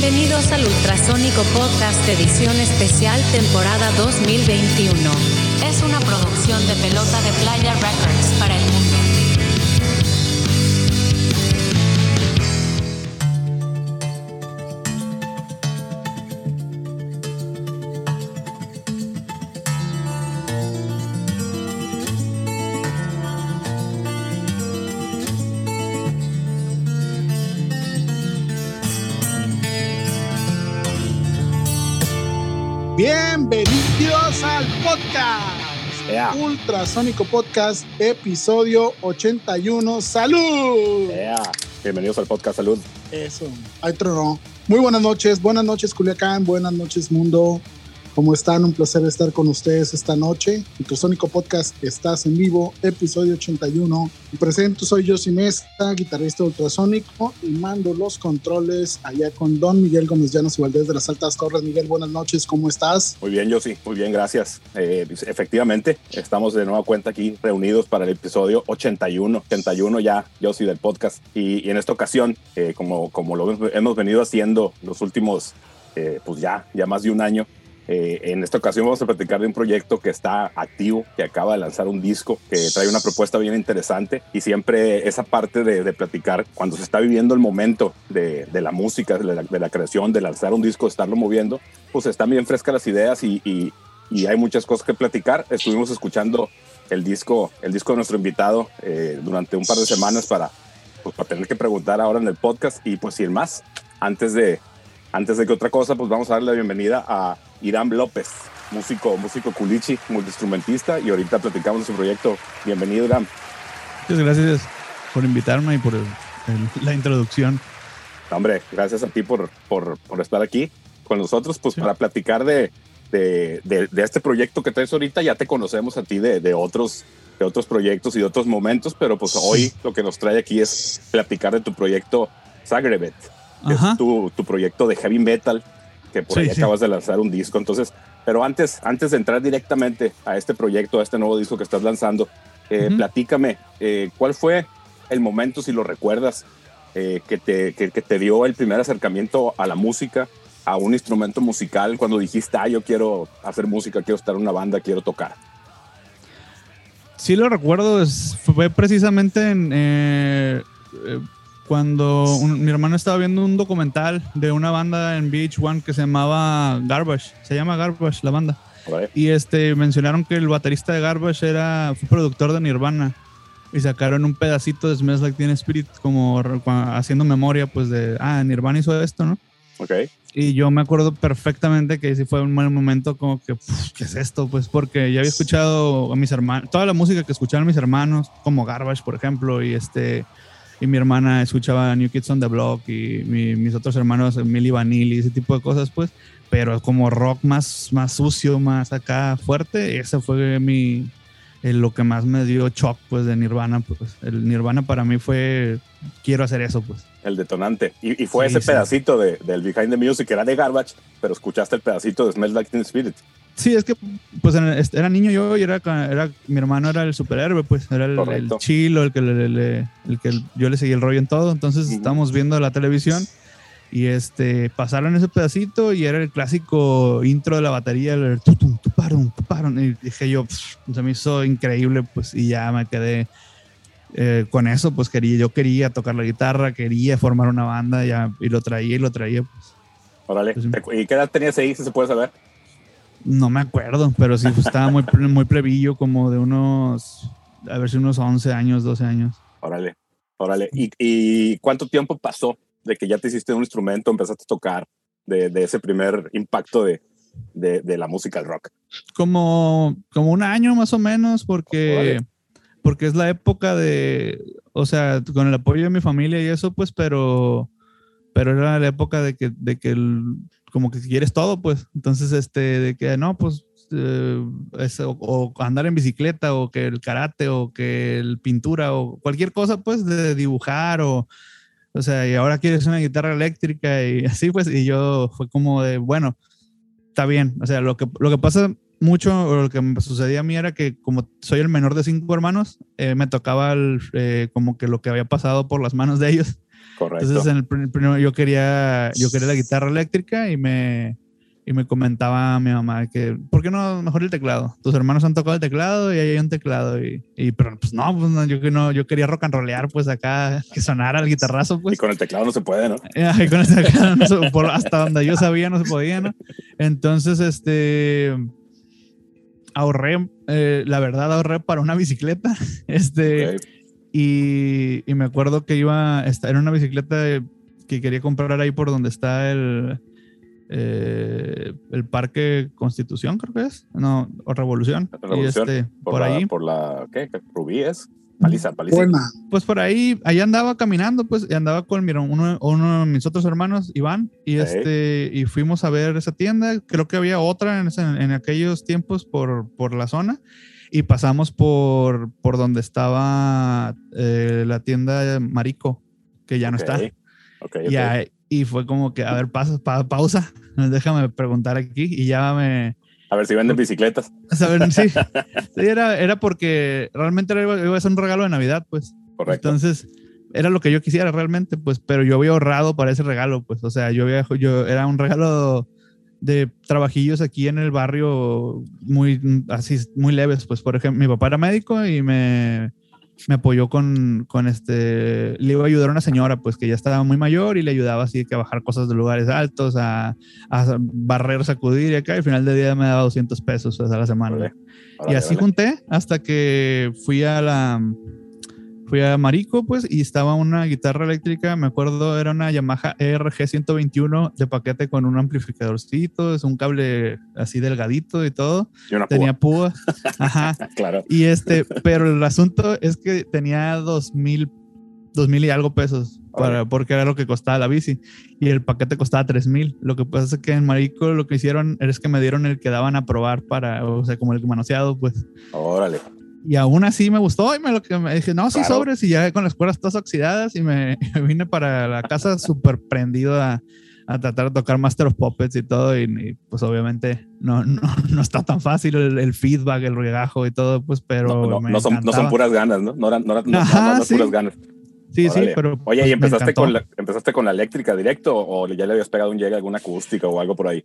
Bienvenidos al Ultrasónico Podcast Edición Especial Temporada 2021. Es una producción de Pelota de Playa Records para el mundo. Bienvenidos al podcast. Ultrasónico Podcast, episodio 81. ¡Salud! Bienvenidos al podcast Salud. Eso, ahí tronó. Muy buenas noches, buenas noches Culiacán, buenas noches mundo. ¿Cómo están? Un placer estar con ustedes esta noche. Ultrasónico Podcast, estás en vivo, episodio 81. Y presento, soy Josi Mesa, guitarrista ultrasónico, y mando los controles allá con Don Miguel Gómez Llanos y Valdés de las Altas Torres. Miguel, buenas noches, ¿cómo estás? Muy bien, Josi, muy bien, gracias. Eh, efectivamente, estamos de nueva cuenta aquí reunidos para el episodio 81, 81 ya, Josi, del podcast. Y, en esta ocasión, eh, como, como lo hemos venido haciendo los últimos, eh, pues ya, ya más de un año, eh, en esta ocasión vamos a platicar de un proyecto que está activo, que acaba de lanzar un disco, que trae una propuesta bien interesante y siempre esa parte de, platicar cuando se está viviendo el momento de, la música, de la, creación, de lanzar un disco, de estarlo moviendo, pues están bien frescas las ideas y, hay muchas cosas que platicar. Estuvimos escuchando el disco, el disco de nuestro invitado eh, durante un par de semanas para, pues, para tener que preguntar ahora en el podcast y pues sin más, antes de, antes de que otra cosa, pues vamos a darle la bienvenida a Irán López, músico, músico culichi, multiinstrumentista, y ahorita platicamos de su proyecto. Bienvenido, Irán. Muchas gracias por invitarme y por la introducción. Hombre, gracias a ti por, por, por estar aquí con nosotros, pues para platicar de, de, de, este proyecto que traes ahorita. Ya te conocemos a ti de, de, otros, de otros proyectos y de otros momentos, pero pues hoy lo que nos trae aquí es platicar de tu proyecto Zagrebet es tu, tu, proyecto de heavy metal, que por ahí acabas de lanzar un disco. Entonces, pero antes, antes de entrar directamente a este proyecto, a este nuevo disco que estás lanzando, eh, platícame, eh, ¿cuál fue el momento, si lo recuerdas, eh, que, te, que, te dio el primer acercamiento a la música, a un instrumento musical, cuando dijiste, ah, yo quiero hacer música, quiero estar en una banda, quiero tocar? Sí lo recuerdo, fue precisamente en cuando mi hermano estaba viendo un documental de una banda en Beach One que se llamaba Garbage, se llama Garbage la banda. Y este mencionaron que el baterista de Garbage era fue productor de Nirvana y sacaron un pedacito de Smells Like Teen Spirit como haciendo memoria pues de ah Nirvana hizo esto, ¿no? Ok. Y yo me acuerdo perfectamente que sí fue un buen momento como que, ¿qué es esto? Pues porque ya había escuchado a mis hermanos, toda la música que escuchaban mis hermanos, como Garbage, por ejemplo, y este, y mi hermana escuchaba New Kids on the Block y mis otros hermanos Milli Vanilli, ese tipo de cosas, pues, pero como rock más, más sucio, más acá fuerte, ese fue mi, lo que más me dio shock, pues, de Nirvana, pues, el Nirvana para mí fue, quiero hacer eso, pues. El detonante. Y, fue ese pedacito de, del Behind the Music, era de Garbage, pero escuchaste el pedacito de Smells Like Teen Spirit. Sí, es que pues era niño yo y era, era mi hermano era el superhéroe, pues era el, chilo, el que, le, el que yo le seguía el rollo en todo. Entonces estábamos viendo la televisión y este pasaron ese pedacito y era el clásico intro de la batería, el tutum, tuparon, tuparon. Y dije yo, se me hizo increíble, pues y ya me quedé eh, con eso, pues quería, yo quería tocar la guitarra, quería formar una banda ya, y lo traía y lo traía. Pues. Órale, pues, ¿y qué edad tenías ahí, si se puede saber? No me acuerdo, pero sí pues, estaba muy, muy plebillo, como de unos, a ver si unos 11 años, 12 años. Órale, órale. ¿Y, cuánto tiempo pasó de que ya te hiciste un instrumento, empezaste a tocar, de, ese primer impacto de, de, la música al rock? Como, como un año más o menos, porque, porque es la época de, o sea, con el apoyo de mi familia y eso, pues, pero, pero era la época de que, de que el, como que si quieres todo, pues. Entonces, este, de que no, pues, eh, o, andar en bicicleta, o que el karate, o que el pintura, o cualquier cosa, pues, de dibujar, o, o sea, y ahora quieres una guitarra eléctrica, y así, pues, y yo fue como de, bueno, está bien. O sea, lo que, lo que pasa mucho, o lo que me sucedía a mí era que como soy el menor de cinco hermanos, eh, me tocaba el, eh, como que lo que había pasado por las manos de ellos. Correcto. Entonces, en el pr- primero yo quería, yo quería la guitarra eléctrica y me, y me comentaba mi mamá que, ¿por qué no mejor el teclado? Tus hermanos han tocado el teclado y ahí hay un teclado. Y, y pero pues no, pues no, yo, no, yo quería rock and rollear, pues acá, que sonara el guitarrazo, y pues. con el teclado no se puede, ¿no? Ay, con el teclado no se- por- hasta donde yo sabía no se podía, ¿no? Entonces, este, ahorré, eh, la verdad, ahorré para una bicicleta, este, Ok. Y, y me acuerdo que iba, era una bicicleta que quería comprar ahí por donde está el, eh, el Parque Constitución, creo que es, no, o Revolución, Revolución, y este, Por, por la, ahí, por la, ¿qué? Rubí es. Paliza, paliza. Buena. pues por ahí, allá andaba caminando, pues, y andaba con mira, uno, uno de mis otros hermanos, Iván, y este, y fuimos a ver esa tienda. Creo que había otra en, ese- en aquellos tiempos por, por la zona, y pasamos por, por donde estaba eh, la tienda Marico, que ya no está. ok, Y, ok. ahí- y fue como que, a ver, pasa, pa- pausa, déjame preguntar aquí, y ya me, A ver si venden bicicletas. ¿saben? Sí, sí, era, era porque realmente era- iba a ser un regalo de Navidad, pues. Correcto. Entonces, era lo que yo quisiera realmente, pues, pero yo había ahorrado para ese regalo, pues, o sea, yo había, yo, era un regalo de trabajillos aquí en el barrio muy, así, muy leves, pues, por ejemplo, mi papá era médico y me, me apoyó con, con este, le iba a ayudar a una señora, pues, que ya estaba muy mayor y le ayudaba así que a bajar cosas de lugares altos, a, a barrer, sacudir y acá, y al final del día me daba 200 pesos pues, a la semana. Y así junté hasta que fui a la fui a Marico, pues, y estaba una guitarra eléctrica, me acuerdo, era una Yamaha E ERG 121 de paquete con un amplificadorcito, es un cable así delgadito y todo, Y una tenía púa. ajá, Claro. y este, pero el asunto es que tenía dos mil, dos mil y algo pesos, para, porque era lo que costaba la bici, y el paquete costaba tres mil, lo que pasa es que en Marico lo que hicieron es que me dieron el que daban a probar para, o sea, como el manoseado, pues, Órale. Y aún así me gustó y me lo que me dije, no, sí Claro. sobres y ya con las cuerdas todas oxidadas y me, me vine para la casa súper prendido a, a tratar de tocar Master of Puppets y todo y, y, pues obviamente no, no, no está tan fácil el, el feedback, el regajo y todo, pues pero No, no, no son, no son puras ganas, ¿no? No eran no, eran- no, Ajá, sí. puras ganas. Sí, sí, Órale. pero... Oye, pues, ¿y empezaste con, la, empezaste con la eléctrica directo o ya le habías pegado un llegue a alguna acústica o algo por ahí?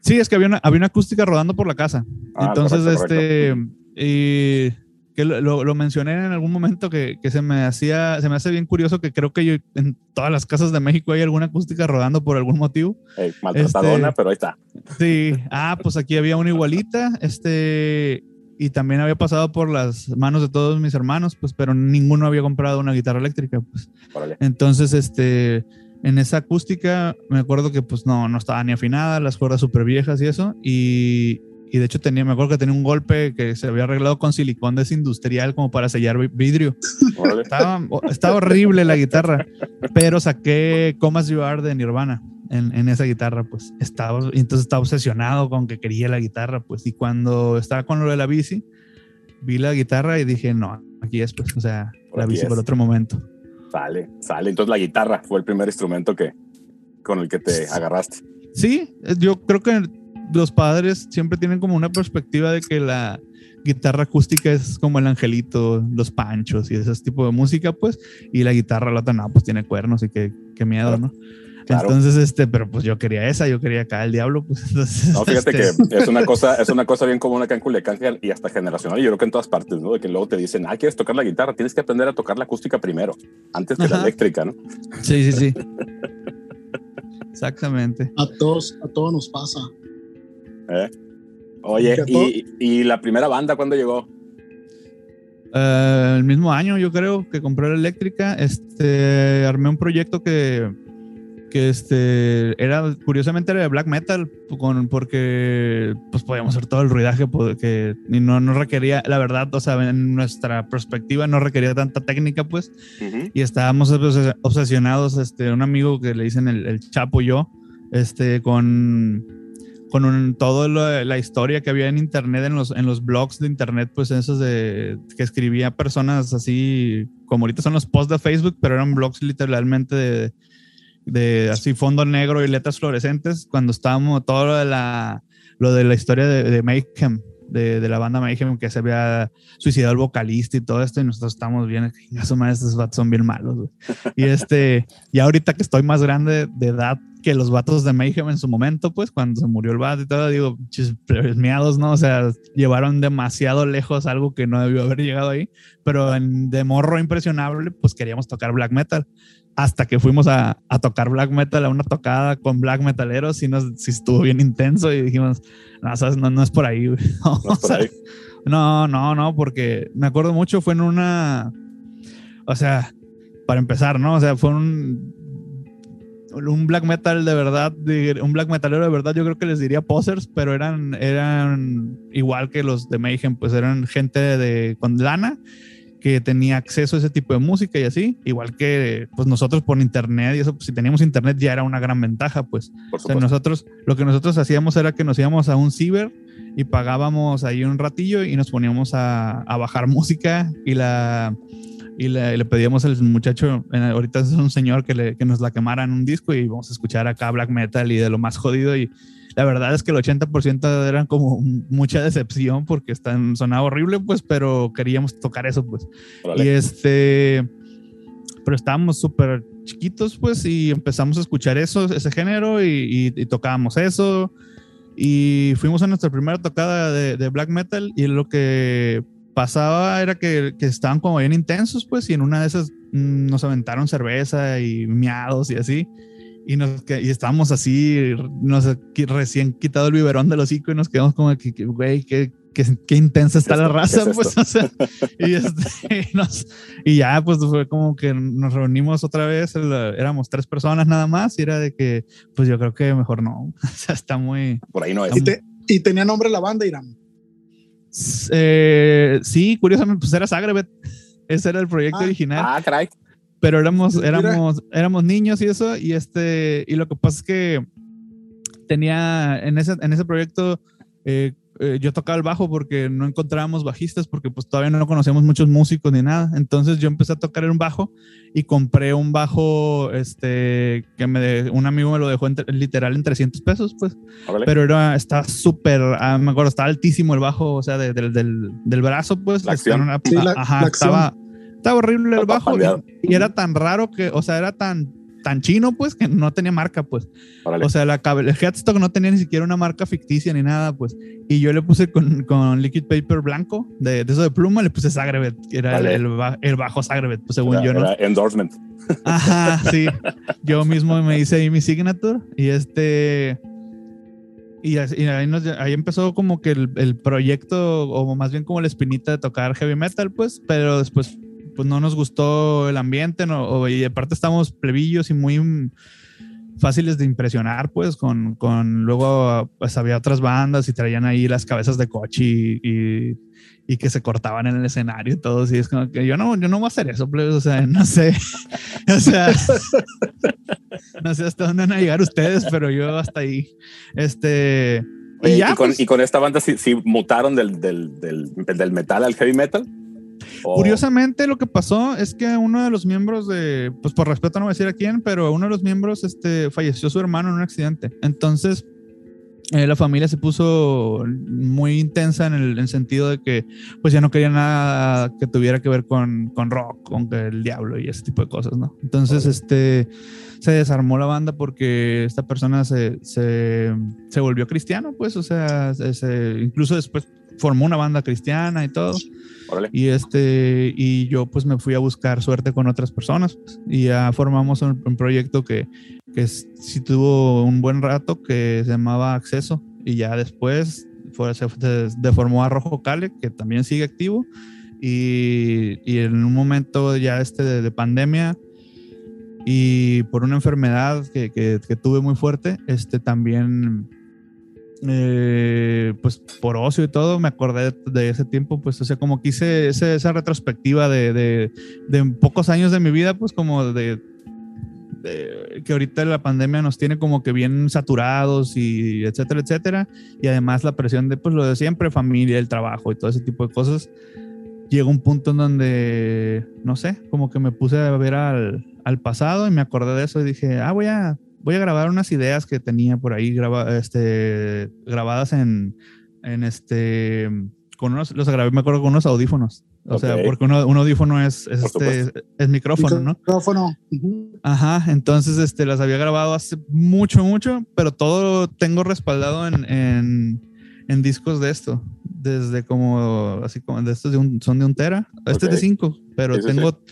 Sí, es que había una, había una acústica rodando por la casa. Ah, Entonces, correcto, este, y que lo, lo- lo mencioné en algún momento que, que se me hacía, se me hace bien curioso que creo que yo, en todas las casas de México hay alguna acústica rodando por algún motivo. Eh, maltratadona, Este- pero ahí está. Sí, ah, pues aquí había una igualita, este, y también había pasado por las manos de todos mis hermanos, pues, pero ninguno había comprado una guitarra eléctrica, pues. Órale. Entonces, este, en esa acústica, me acuerdo que pues no, no estaba ni afinada, las cuerdas súper viejas y eso, y, y de hecho tenía, me acuerdo que tenía un golpe que se había arreglado con silicón desindustrial como para sellar vi- vidrio. Órale. Estaba, estaba horrible la guitarra, pero saqué Comas You Are de Nirvana en, en esa guitarra, pues estaba, entonces estaba obsesionado con que quería la guitarra, pues, y cuando estaba con lo de la bici, vi la guitarra y dije, no, aquí es, pues, o sea, la aquí bici es. por otro momento. Sale, sale. Entonces la guitarra fue el primer instrumento que con el que te agarraste. Sí, yo creo que los padres siempre tienen como una perspectiva de que la guitarra acústica es como el angelito, los panchos y ese tipo de música, pues, y la guitarra la otra no, pues tiene cuernos y qué, qué miedo, Claro. ¿no? Claro. Entonces, este, pero pues yo quería esa, yo quería acá el diablo, pues entonces. No, fíjate este, que es una cosa, es una cosa bien común acá en Culiacán y hasta generacional. Y yo creo que en todas partes, ¿no? De que luego te dicen, ah, quieres tocar la guitarra, tienes que aprender a tocar la acústica primero, antes que la eléctrica, ¿no? Sí, sí, sí. Exactamente. A todos, a todos nos pasa. ¿Eh? Oye, ¿Y y, la primera banda cuándo llegó? Eh, el mismo año, yo creo, que compré la eléctrica, este, armé un proyecto que, que este, era, curiosamente era de black metal, con, porque pues podíamos hacer todo el ruidaje pues, que, y no, no requería, la verdad, o sea, en nuestra perspectiva no requería tanta técnica, pues, Ujú. y estábamos obses- obsesionados, este, un amigo que le dicen el, el Chapo y yo, este, con, con un, todo lo- la historia que había en internet, en los, en los blogs de internet, pues esos de que escribía personas así, como ahorita son los posts de Facebook, pero eran blogs literalmente de, de así fondo negro y letras fluorescentes, cuando estábamos todo lo de la, lo de la historia de, de Mayhem, de, de la banda Mayhem que se había suicidado el vocalista y todo esto, y nosotros estamos bien, estos vatos son bien malos. güey. Y este, y ahorita que estoy más grande de edad que los vatos de Mayhem en su momento, pues cuando se murió el vato y todo, digo, chis, miados, ¿no? O sea, llevaron demasiado lejos algo que no debió haber llegado ahí, pero en, de morro impresionable, pues queríamos tocar black metal hasta que fuimos a, a, tocar black metal a una tocada con black metaleros y nos sí estuvo bien intenso y dijimos no, ¿sabes? no, no es por ahí, güey. No, No por ahí. no, no, no, porque me acuerdo mucho, fue en una, o sea, para empezar, ¿no? O sea, fue un, un black metal de verdad, de- un black metalero de verdad, yo creo que les diría posers, pero eran, eran igual que los de Mayhem, pues eran gente de, con lana que tenía acceso a ese tipo de música y así, igual que pues nosotros por internet y eso, pues, si teníamos internet ya era una gran ventaja, pues. Por O sea, nosotros, lo que nosotros hacíamos era que nos íbamos a un ciber y pagábamos ahí un ratillo y nos poníamos a, a bajar música y la y le, le pedíamos al muchacho, ahorita es un señor que, le, que nos la quemara en un disco y vamos a escuchar acá black metal y de lo más jodido y la verdad es que el 80% eran como mucha decepción porque están, sonaba horrible pues, pero queríamos tocar eso pues. Órale. Y este, pero estábamos súper chiquitos, pues, y empezamos a escuchar eso, ese género, y, y- y tocábamos eso. Y fuimos a nuestra primera tocada de, de black metal, y lo que pasaba era que, que estaban como bien intensos, pues, y en una de esas mm, nos aventaron cerveza y miados y así. Y, nos, y estábamos así, nos recién quitado el biberón del hocico y nos quedamos como que, güey, qué, qué, qué intensa está ¿Qué la raza, ¿Qué es pues, o sea, y, este, y nos- y ya, pues fue como que nos reunimos otra vez, el- éramos tres personas nada más, y era de que, pues yo creo que mejor no, o sea, está muy... Por ahí no es. Y, te- y tenía nombre la banda, Irán. Eh, sí, curiosamente, pues era Zagreb, ese era el proyecto Ah, original. Ah, caray. pero éramos, éramos, éramos niños y eso, y este, y lo que pasa es que tenía en ese, en ese proyecto, eh, eh, yo tocaba el bajo porque no encontrábamos bajistas, porque pues todavía no conocíamos muchos músicos ni nada. Entonces yo empecé a tocar en un bajo y compré un bajo, este, que me de- un amigo me lo dejó en tre- literal en 300 pesos, pues Órale. pero era, estaba súper, ah, me acuerdo, estaba altísimo el bajo, o sea, de- del- del, del brazo, pues. La acción. Estaba- Sí, la- ajá, la acción. estaba, estaba horrible el Está bajo y, y era tan raro que, o sea, era tan, tan chino, pues, que no tenía marca, pues. Órale. O sea, la, el headstock no tenía ni siquiera una marca ficticia ni nada, pues. Y yo le puse con, con liquid paper blanco, de, de eso de pluma, le puse Sagrebet, que era el, Vale. el ba- el bajo Sagrebet, pues según Era- yo, ¿no? era endorsement. Ajá, sí. Yo mismo me hice ahí mi signature y este. Y ahí, nos- ahí empezó como que el, el proyecto, o más bien como la espinita de tocar heavy metal, pues, pero después pues no nos gustó el ambiente, no, y aparte estamos plebillos y muy fáciles de impresionar, pues, con, con luego pues había otras bandas y traían ahí las cabezas de coche y, y, y que se cortaban en el escenario y todo, y es como que yo no, yo no voy a hacer eso, plebes, o sea, no sé, o sea, no sé hasta dónde van a llegar ustedes, pero yo hasta ahí, este, Oye, y ya, y, con, pues, y con esta banda sí, sí mutaron del, del, del, del metal al heavy metal. ¿O- Curiosamente, lo que pasó es que uno de los miembros de, pues por respeto no voy a decir a quién, pero uno de los miembros este, falleció su hermano en un accidente. Entonces, eh, la familia se puso muy intensa en el, en el sentido de que, pues ya no quería nada que tuviera que ver con, con rock, con el diablo y ese tipo de cosas, ¿no? Entonces, este, se desarmó la banda porque esta persona se, se, se volvió cristiano, pues, o sea, se- se- incluso después formó una banda cristiana y todo. Órale. Y este, y yo pues me fui a buscar suerte con otras personas pues, y ya formamos un, un proyecto que, que sí tuvo un buen rato que se llamaba Acceso y ya después fue, se, se deformó a Rojo Cale que también sigue activo y, y en un momento ya este de, de pandemia y por una enfermedad que, que, que tuve muy fuerte, este también eh, pues por ocio y todo, me acordé de ese tiempo, pues, o sea, como que hice ese- esa retrospectiva de, de, de pocos años de mi vida, pues como de, de que ahorita la pandemia nos tiene como que bien saturados y etcétera, etcétera, y además la presión de, pues, lo de siempre, familia, el trabajo y todo ese tipo de cosas. Llegó un punto en donde, no sé, como que me puse a ver al, al pasado y me acordé de eso y dije, ah, voy a, voy a grabar unas ideas que tenía por ahí graba, este, grabadas en, en este, con unos, los grabé, me acuerdo, con unos audífonos. O sea, porque uno, un audífono es, es, este, es micrófono, ¿no? Micrófono. Ajá, entonces este, las había grabado hace mucho, mucho, pero todo tengo respaldado en, en, en discos de esto. Desde como, así como, de estos de un, son de un tera. Este es de cinco, pero tengo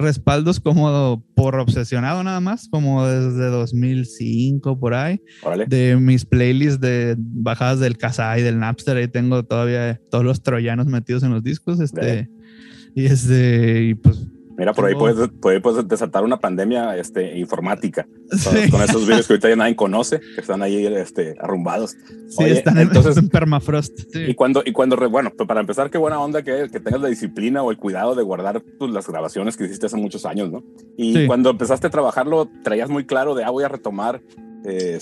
respaldos como por obsesionado nada más, como desde 2005 por ahí. De mis playlists de bajadas del Kazaa y del Napster, ahí tengo todavía todos los troyanos metidos en los discos. Este, y este, y pues. Mira, por ahí puedes, puedes, desatar una pandemia este, informática con, esos virus que ahorita ya nadie conoce, que están ahí este, arrumbados. Sí, están entonces, en permafrost. Y cuando, y cuando bueno, pues para empezar, qué buena onda que, que tengas la disciplina o el cuidado de guardar pues, las grabaciones que hiciste hace muchos años, ¿no? Y cuando empezaste a trabajarlo, traías muy claro de, ah, voy a retomar eh,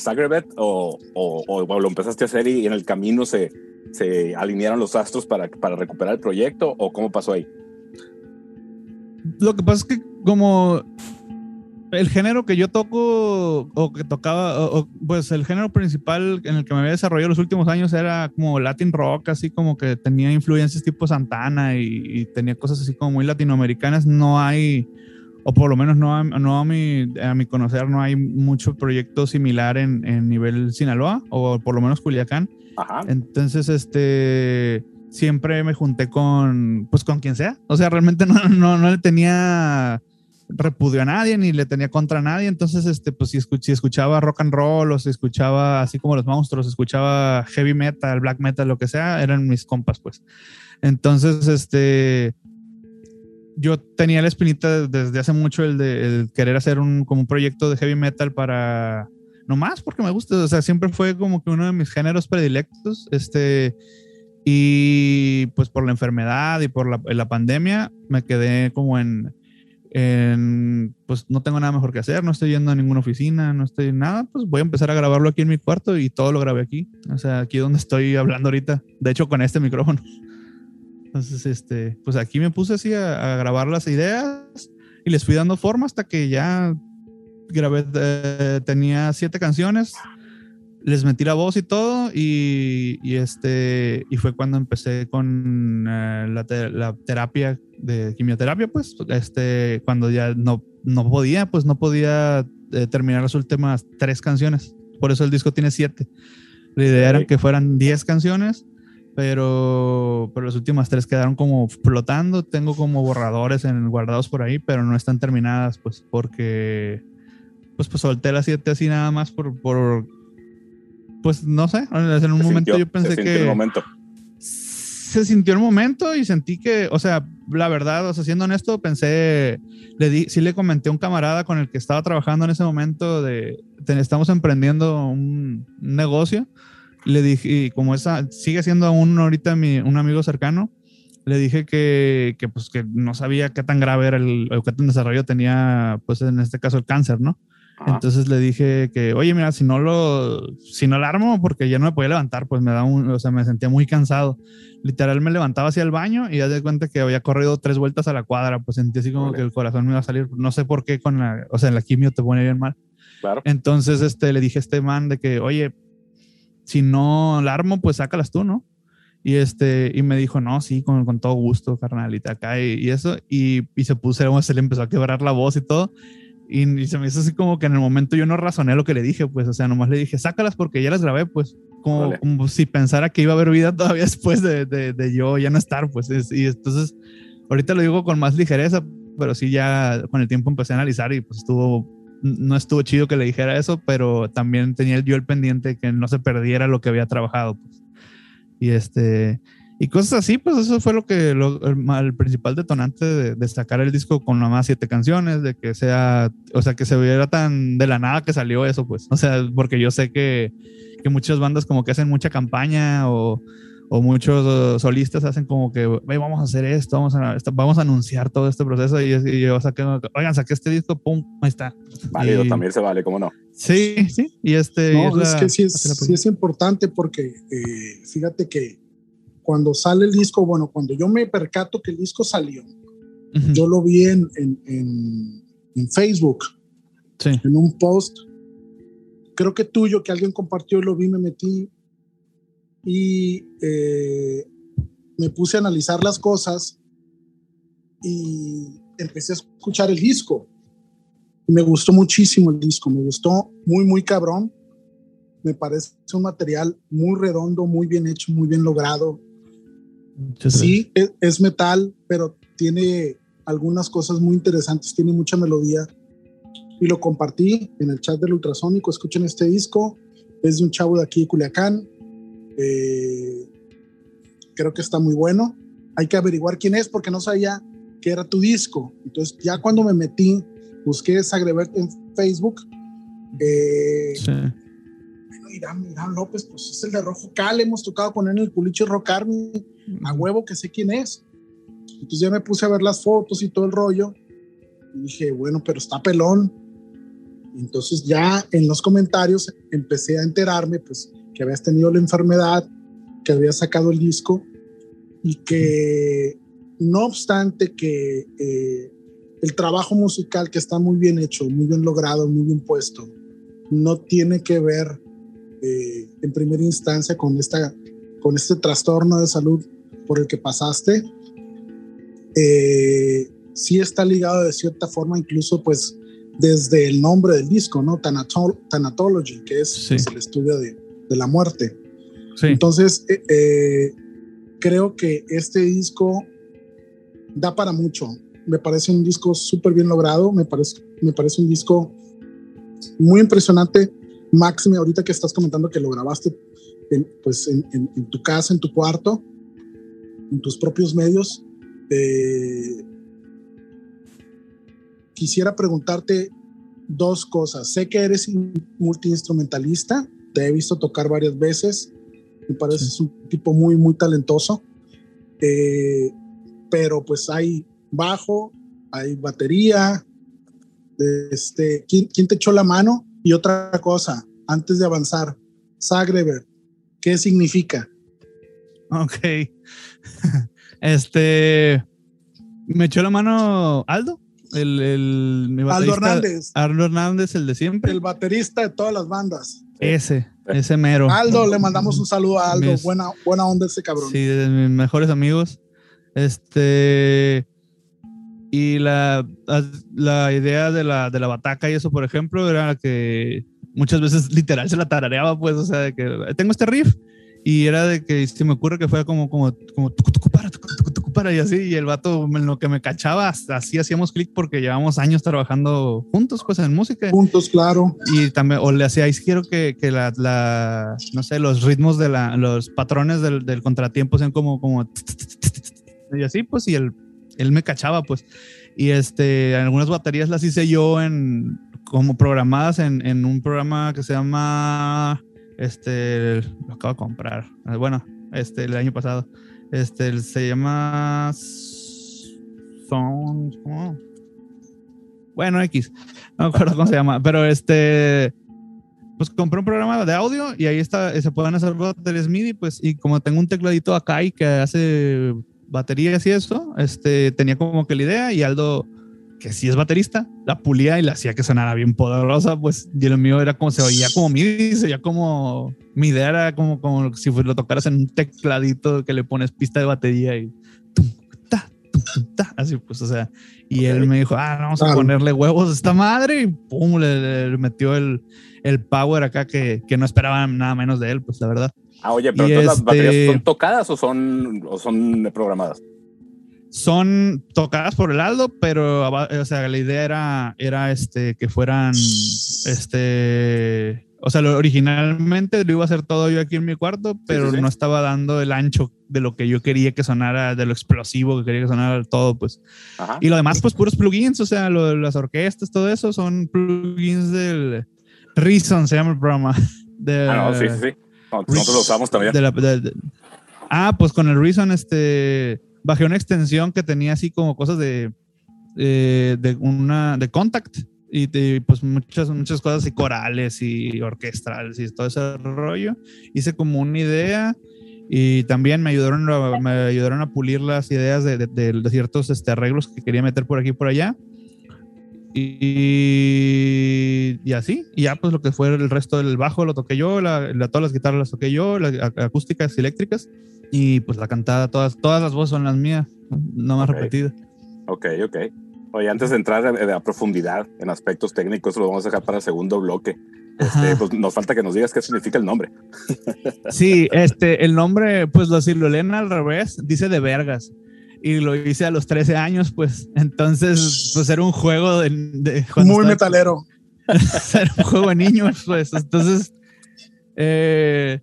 o, o, o, lo empezaste a hacer y en el camino se, se alinearon los astros para, para recuperar el proyecto o cómo pasó ahí? Lo que pasa es que como el género que yo toco o que tocaba, pues el género principal en el que me había desarrollado los últimos años era como Latin rock, así como que tenía influencias tipo Santana y, tenía cosas así como muy latinoamericanas. No hay, o por lo menos no, a, no a, mi, a mi conocer, no hay mucho proyecto similar en, en nivel Sinaloa o por lo menos Culiacán. Ajá. Entonces, este siempre me junté con, pues con quien sea. O sea, realmente no, no, no le tenía repudio a nadie ni le tenía contra nadie. Entonces, este, pues si, escuchaba rock and roll o si escuchaba así como los monstruos, escuchaba heavy metal, black metal, lo que sea, eran mis compas, pues. Entonces, este, yo tenía la espinita desde hace mucho el de querer hacer un, como un proyecto de heavy metal para, no más porque me gusta, o sea, siempre fue como que uno de mis géneros predilectos, este, y pues por la enfermedad y por la, pandemia me quedé como en, pues no tengo nada mejor que hacer, no estoy yendo a ninguna oficina, no estoy nada, pues voy a empezar a grabarlo aquí en mi cuarto y todo lo grabé aquí, o sea, aquí donde estoy hablando ahorita, de hecho con este micrófono. Entonces, este, pues aquí me puse así a, grabar las ideas y les fui dando forma hasta que ya grabé, eh, tenía siete canciones, les metí la voz y todo y, este y fue cuando empecé con eh, la, terapia de quimioterapia pues este cuando ya no no podía pues no podía eh, terminar las últimas tres canciones. Por eso el disco tiene siete. La idea era que fueran diez canciones pero, pero las últimas tres quedaron como flotando. Tengo como borradores en, guardados por ahí pero no están terminadas pues porque pues pues solté las siete así nada más por, por pues no sé, en un momento yo pensé se que... El momento. Se sintió el momento y sentí que, o sea, la verdad, o sea, siendo honesto, pensé, le di, sí le comenté a un camarada con el que estaba trabajando en ese momento de, estamos emprendiendo un, negocio, le dije, y como esa, sigue siendo aún ahorita mi, un amigo cercano, le dije que, que, pues, que no sabía qué tan grave era el, el, qué tan desarrollo tenía, pues en este caso el cáncer, ¿no? Entonces le dije que, oye, mira, si no lo, si no lo armo, porque ya no me podía levantar, pues me da un, o sea, me sentía muy cansado. Literal me levantaba hacia el baño y ya de cuenta que había corrido tres vueltas a la cuadra, pues sentí así como que el corazón me iba a salir, no sé por qué con la, o sea, en la quimio te pone bien mal. Claro. Entonces, este, le dije a este man de que, oye, si no la armo, pues sácalas tú, ¿no? Y este, y me dijo, no, sí, con, con todo gusto, carnalita, acá y, y eso, y, y se puso, se le empezó a quebrar la voz y todo. Y, se me hizo así como que en el momento yo no razoné lo que le dije, pues, o sea, nomás le dije, sácalas porque ya las grabé, pues, como, si pensara que iba a haber vida todavía después de, de, yo ya no estar, pues, y entonces, ahorita lo digo con más ligereza, pero sí ya con el tiempo empecé a analizar y pues estuvo, no estuvo chido que le dijera eso, pero también tenía yo el pendiente que no se perdiera lo que había trabajado, pues. Y este, y cosas así, pues eso fue lo que lo, el, principal detonante de, de, sacar el disco con nada más siete canciones, de que sea, o sea, que se viera tan de la nada que salió eso, pues. O sea, porque yo sé que, que muchas bandas como que hacen mucha campaña o, o muchos solistas hacen como que, vamos a hacer esto, vamos a, vamos a anunciar todo este proceso y, y yo saqué, oigan, saqué este disco, pum, ahí está. Válido, también se vale, ¿cómo no? Sí, sí, y este... No, es, que sí es, sí es importante porque eh, fíjate que cuando sale el disco, bueno, cuando yo me percato que el disco salió, yo lo vi en, en, en, Facebook, en un post, creo que tuyo, que alguien compartió, lo vi, me metí y eh, me puse a analizar las cosas y empecé a escuchar el disco. Me gustó muchísimo el disco, me gustó muy, muy cabrón. Me parece un material muy redondo, muy bien hecho, muy bien logrado. Sí, es, es metal, pero tiene algunas cosas muy interesantes, tiene mucha melodía. Y lo compartí en el chat del ultrasónico. Escuchen este disco, es de un chavo de aquí de Culiacán. Eh, creo que está muy bueno. Hay que averiguar quién es porque no sabía que era tu disco. Entonces, ya cuando me metí, busqué Sagrebert en Facebook. Eh, sí. Bueno, Irán, Irán, López, pues es el de Rojo Cal. Hemos tocado con él en el Culicho Rock Army. A huevo que sé quién es. Entonces ya me puse a ver las fotos y todo el rollo. Y dije, bueno, pero está pelón. Entonces ya en los comentarios empecé a enterarme, pues, que habías tenido la enfermedad, que había sacado el disco y que no obstante que eh, el trabajo musical que está muy bien hecho, muy bien logrado, muy bien puesto, no tiene que ver eh, en primera instancia con, esta, con este trastorno de salud por el que pasaste, eh, sí está ligado de cierta forma, incluso pues desde el nombre del disco, ¿no? Thanatology, que es pues, el estudio de, de, la muerte. Entonces, creo que este disco da para mucho. Me parece un disco súper bien logrado, me parece, me parece un disco muy impresionante. Máxime, ahorita que estás comentando que lo grabaste en, pues en, tu casa, en tu cuarto, en tus propios medios, eh, quisiera preguntarte dos cosas. Sé que eres multiinstrumentalista, te he visto tocar varias veces, me pareces un tipo muy, muy talentoso. Eh, pero pues hay bajo, hay batería. Este, ¿quién, ¿Quién te echó la mano? Y otra cosa, antes de avanzar, Zagreber, ¿qué significa? Ok. este, me echó la mano Aldo, el, el Aldo Hernández. Aldo Hernández, el de siempre. El baterista de todas las bandas. Ese, ese mero. Aldo, le mandamos un saludo a Aldo. buena, buena onda ese cabrón. Sí, de mis mejores amigos. Este. Y la, la idea de la, de la bataca y eso, por ejemplo, era que muchas veces literal se la tarareaba, pues, o sea, de que tengo este riff y era de que se me ocurre que fuera como, como, como, para, para, y así, y el vato en lo que me cachaba, así hacíamos clic porque llevamos años trabajando juntos, pues, en música. Juntos, claro. Y también, o le hacíais, quiero que, que la, la, no sé, los ritmos de la, los patrones del, del contratiempo sean como, como y así, pues, y él, él me cachaba, pues. Y este, algunas baterías las hice yo en, como programadas en, en un programa que se llama, este, lo acabo de comprar, bueno, este, el año pasado. Este, se llama Sound, ¿cómo? Bueno, X, no me acuerdo cómo se llama, pero este, pues compré un programa de audio y ahí está, se pueden hacer baterías MIDI, pues, y como tengo un tecladito acá y que hace baterías y eso, este, tenía como que la idea y Aldo, que sí es baterista, la pulía y la hacía que sonara bien poderosa, pues y lo mío era como se oía como MIDI, se oía como, mi idea era como, como si lo tocaras en un tecladito que le pones pista de batería y así pues, o sea, y él me dijo, ah, vamos a ponerle huevos a esta madre y pum, le, metió el, el power acá que, que no esperaba nada menos de él, pues la verdad. Ah, oye, pero entonces las baterías son este tocadas o son, o son programadas? Son tocadas por el Aldo, pero o sea, la idea era, era este, que fueran, este, o sea, originalmente lo iba a hacer todo yo aquí en mi cuarto, pero no estaba dando el ancho de lo que yo quería que sonara, de lo explosivo que quería que sonara todo, pues. Y lo demás, pues puros plugins, o sea, las orquestas, todo eso son plugins del Reason, se llama el programa. De, ah, no, sí, sí, sí. Nosotros lo usamos también. ah, pues con el Reason, este, bajé una extensión que tenía así como cosas de, eh, de una, de contact y pues muchas, muchas cosas y corales y orquestales y todo ese rollo. Hice como una idea y también me ayudaron, a, me ayudaron a pulir las ideas de, de, ciertos este, arreglos que quería meter por aquí y por allá. Y y, así. Y ya, pues lo que fue el resto del bajo lo toqué yo, la, todas las guitarras las toqué yo, las acústicas y eléctricas. Y pues la cantada, todas, todas las voces son las mías, no más repetidas. Ok, ok. Oye, antes de entrar a, profundidad en aspectos técnicos, lo vamos a dejar para el segundo bloque. Este, pues nos falta que nos digas qué significa el nombre. Sí, este, el nombre, pues lo, si lo leen al revés, dice de vergas. Y lo hice a los 13 años, pues entonces, pues era un juego de... Muy metalero. era un juego de niños, pues. Entonces, eh,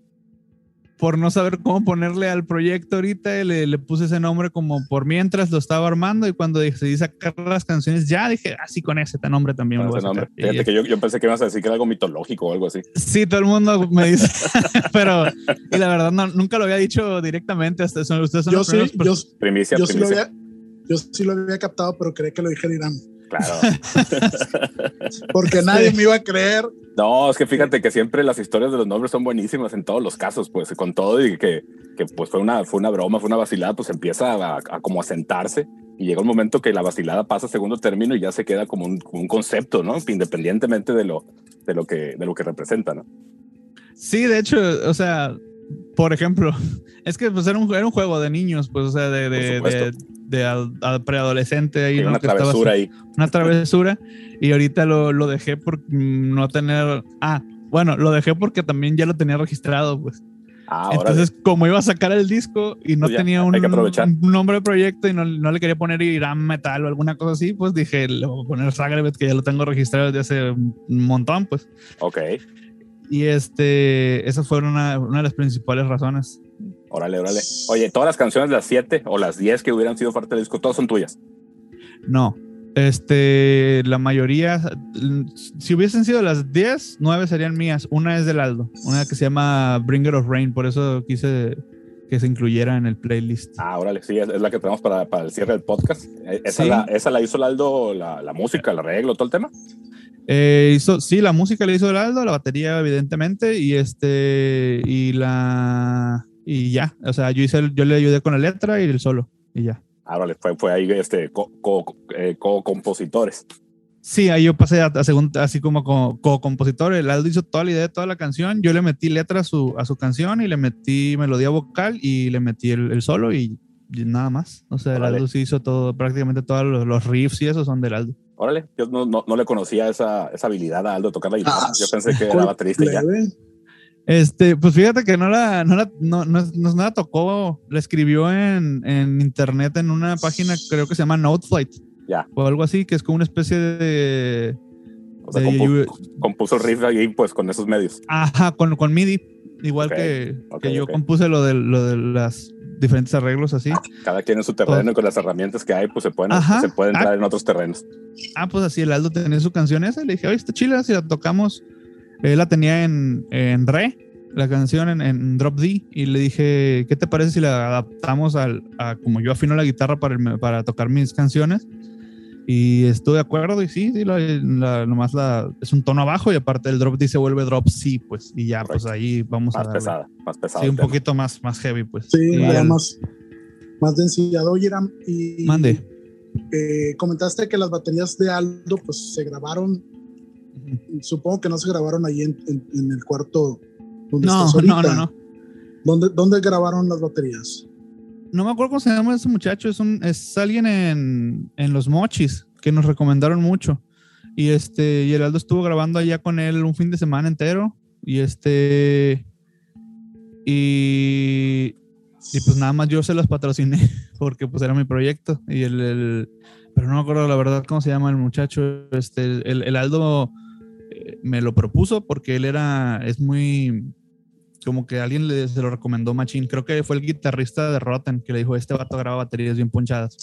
por no saber cómo ponerle al proyecto ahorita, le, le, puse ese nombre como por mientras lo estaba armando y cuando decidí sacar las canciones ya dije, así con ese nombre también. Fíjate que yo, yo, pensé que ibas a decir que era algo mitológico o algo así. Sí, todo el mundo me dice, pero y la verdad no, nunca lo había dicho directamente, hasta eso, ustedes son yo sí, yo, primicia, yo primicia. Sí lo había, yo sí lo había captado, pero creí que lo dije Irán. Claro. Porque nadie me iba a creer. No, es que fíjate que siempre las historias de los nombres son buenísimas en todos los casos, pues con todo y que, que pues fue una, fue una broma, fue una vacilada, pues empieza a, como a sentarse y llega un momento que la vacilada pasa a segundo término y ya se queda como un, un, concepto, ¿no? Independientemente de lo, de lo que, de lo que representa, ¿no? Sí, de hecho, o sea, por ejemplo, es que pues era un, era un juego de niños, pues, o sea, de, de, de, al, preadolescente ahí, Una travesura ahí. Una travesura. y ahorita lo, lo, dejé por no tener. Ah, bueno, lo dejé porque también ya lo tenía registrado, pues. Ah, Entonces, como iba a sacar el disco y no pues tenía un, un, nombre de proyecto y no, no, le quería poner Irán Metal o alguna cosa así, pues dije, le voy a poner Zagreb, que ya lo tengo registrado desde hace un montón, pues. Ok. Y este, esa fue una, una de las principales razones. Órale, órale. Oye, todas las canciones, las siete o las diez que hubieran sido parte del disco, todas son tuyas. No. Este, la mayoría, si hubiesen sido las 10, 9 serían mías. Una es del Aldo, una que se llama Bringer of Rain, por eso quise que se incluyera en el playlist. Ah, órale, sí, es, la que tenemos para, para, el cierre del podcast. E, ¿Esa, la, ¿Esa, la, hizo el Aldo, la, la, música, el arreglo, todo el tema? Eh, hizo, sí, la música le hizo el Aldo, la batería, evidentemente, y este, y la, y ya, o sea, yo hice, yo le ayudé con la letra y el solo, y ya. Ah, vale, fue, fue ahí este, co-compositores. Co, sí, ahí yo pasé a, a segundo, así como co-compositor. el Aldo hizo toda la idea de toda la canción. Yo le metí letra a su, a su canción y le metí melodía vocal y le metí el, el solo y, y, nada más. O sea, el Órale. Aldo sí hizo todo, prácticamente todos los, los, riffs y eso son del Aldo. Órale, yo no, no, no le conocía esa, esa, habilidad a Aldo tocar la guitarra. Ah, yo pensé que era baterista ya. Este, pues fíjate que no la, no la, no, no, no la tocó, la escribió en, en, internet en una página, creo que se llama Noteflight. Ya. O algo así, que es como una especie de. O sea, de, compuso riff ahí, pues, con esos medios. Ajá, con, con MIDI. Igual okay, que, okay, que, yo okay. compuse lo de, lo de las diferentes arreglos así. Cada quien en su terreno y con las herramientas que hay, pues se pueden, Ajá. se pueden entrar ah. en otros terrenos. Ah, pues así el Aldo tenía su canción esa. Le dije, oye, está chila si la tocamos él la tenía en, en re, la canción en, en, drop D, y le dije, ¿qué te parece si la adaptamos al, a como yo afino la guitarra para, el, para tocar mis canciones? Y estuve de acuerdo, y sí, sí la, la, nomás la, es un tono abajo, y aparte el drop D se vuelve drop C, pues, y ya, Correcto. pues ahí vamos más a darle. pesada, más pesada. Sí, un poquito más, más heavy, pues. Sí, y el, más, más densidad. Oye, y Mande. Eh, comentaste que las baterías de Aldo, pues, se grabaron supongo que no se grabaron ahí en, en, en el cuarto donde no, estás ahorita. No, no, no. ¿Dónde, ¿Dónde grabaron las baterías? No me acuerdo cómo se llama ese muchacho. Es, un, es alguien en, en Los Mochis que nos recomendaron mucho. Y este, y Heraldo estuvo grabando allá con él un fin de semana entero. Y este. Y. Y pues nada más yo se las patrociné porque pues era mi proyecto. Y el, el pero no me acuerdo la verdad cómo se llama el muchacho. Este, el, el Aldo eh, me lo propuso porque él era, es muy, como que alguien le, se lo recomendó Machín. Creo que fue el guitarrista de Rotten que le dijo, este vato graba baterías bien ponchadas.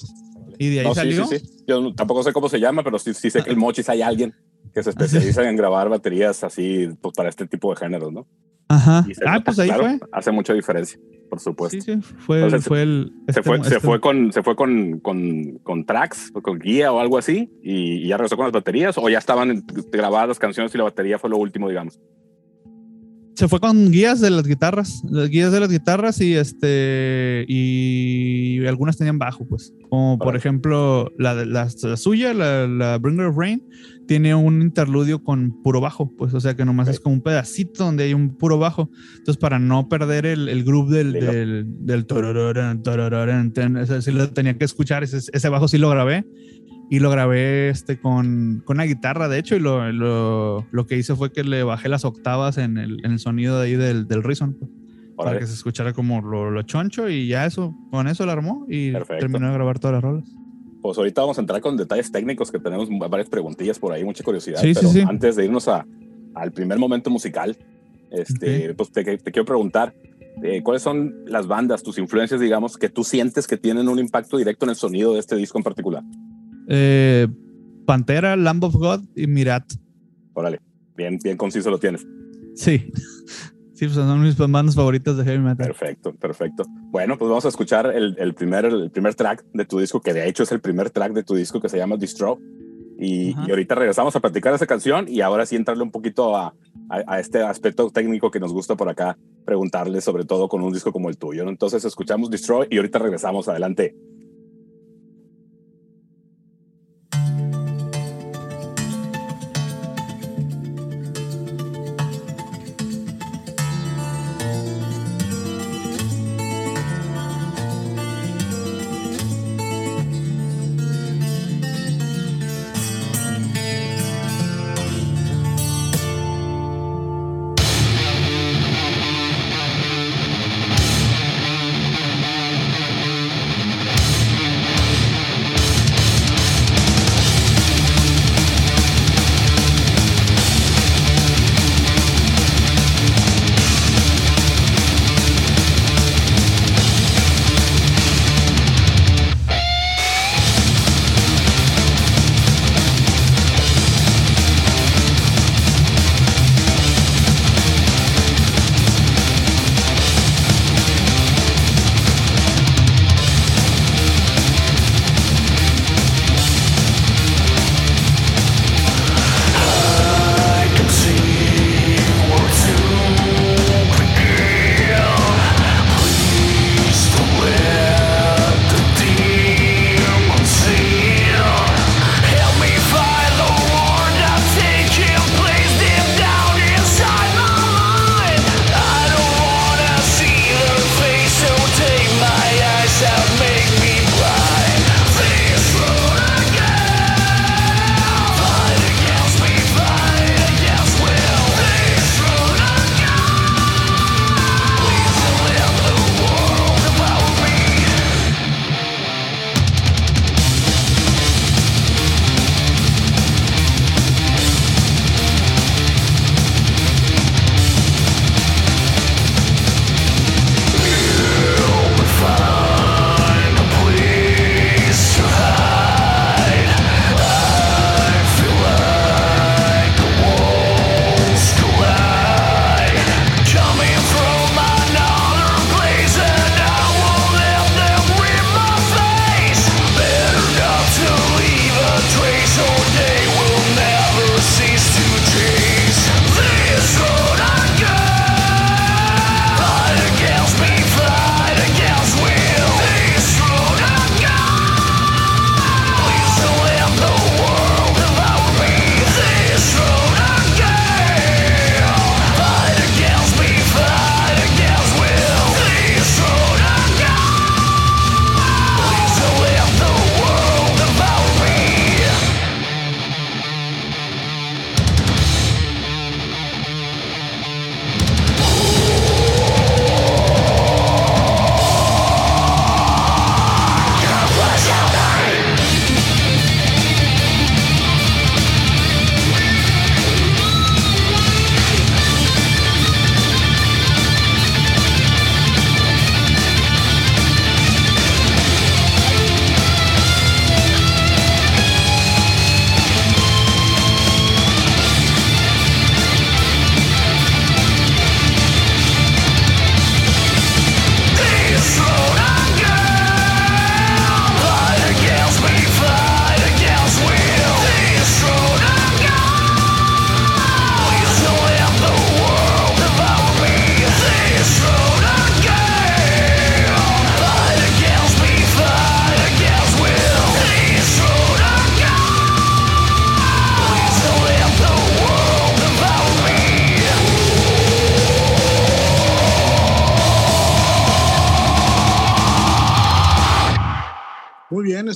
Y de ahí no, salió. Sí, sí, sí. Yo tampoco sé cómo se llama, pero sí, sé que el Mochis hay alguien que se especializa en grabar baterías así pues, para este tipo de géneros, ¿no? Ajá. ah, pues ahí claro, fue. Hace mucha diferencia, por supuesto. Sí, sí, fue, Entonces, fue el. Se, este, fue, este... se fue con, se fue con, con, con tracks, con guía o algo así, y, y, ya regresó con las baterías, o ya estaban grabadas las canciones y la batería fue lo último, digamos. Se fue con guías de las guitarras, las guías de las guitarras y este y algunas tenían bajo, pues. Como por ejemplo la, la, la suya, la, la, Bringer of Rain, tiene un interludio con puro bajo, pues, o sea que nomás es como un pedacito donde hay un puro bajo. Entonces, para no perder el, el groove del, del, del ese sí lo tenía que escuchar, ese, ese, bajo sí lo grabé. Y lo grabé este, con, con una guitarra, de hecho, y lo, lo, lo, que hice fue que le bajé las octavas en el, en el sonido de ahí del, del Reason. Pues, para que se escuchara como lo, lo, choncho y ya eso, con eso lo armó y terminó de grabar todas las rolas pues ahorita vamos a entrar con detalles técnicos que tenemos varias preguntillas por ahí, mucha curiosidad. pero antes de irnos a, al primer momento musical, este, pues te, quiero preguntar, eh, ¿cuáles son las bandas, tus influencias, digamos, que tú sientes que tienen un impacto directo en el sonido de este disco en particular? Eh, Pantera, Lamb of God y Mirat. Órale, bien, bien conciso lo tienes. Sí. Sí, pues son mis bandas favoritas de heavy metal. Perfecto, perfecto. Bueno, pues vamos a escuchar el, el, primer, el primer track de tu disco, que de hecho es el primer track de tu disco que se llama Distro. Y, y ahorita regresamos a platicar esa canción y ahora sí entrarle un poquito a, a, este aspecto técnico que nos gusta por acá preguntarle, sobre todo con un disco como el tuyo. Entonces escuchamos Destroy y ahorita regresamos adelante.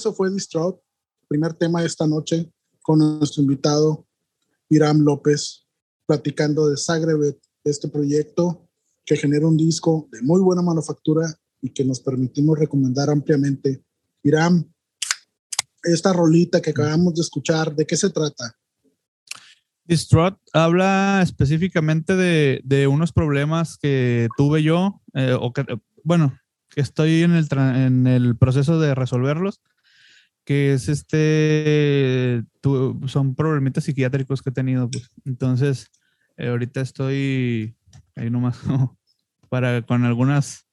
Eso fue Distraught, primer tema de esta noche con nuestro invitado Iram López, platicando de Zagreb, este proyecto que genera un disco de muy buena manufactura y que nos permitimos recomendar ampliamente. Iram, esta rolita que acabamos de escuchar, ¿de qué se trata? Distraught habla específicamente de, de, unos problemas que tuve yo, eh, o que, bueno, que estoy en el, en el proceso de resolverlos, que es este, tu, son problemitas psiquiátricos que he tenido, pues. Entonces, eh, ahorita estoy ahí nomás para, con algunas,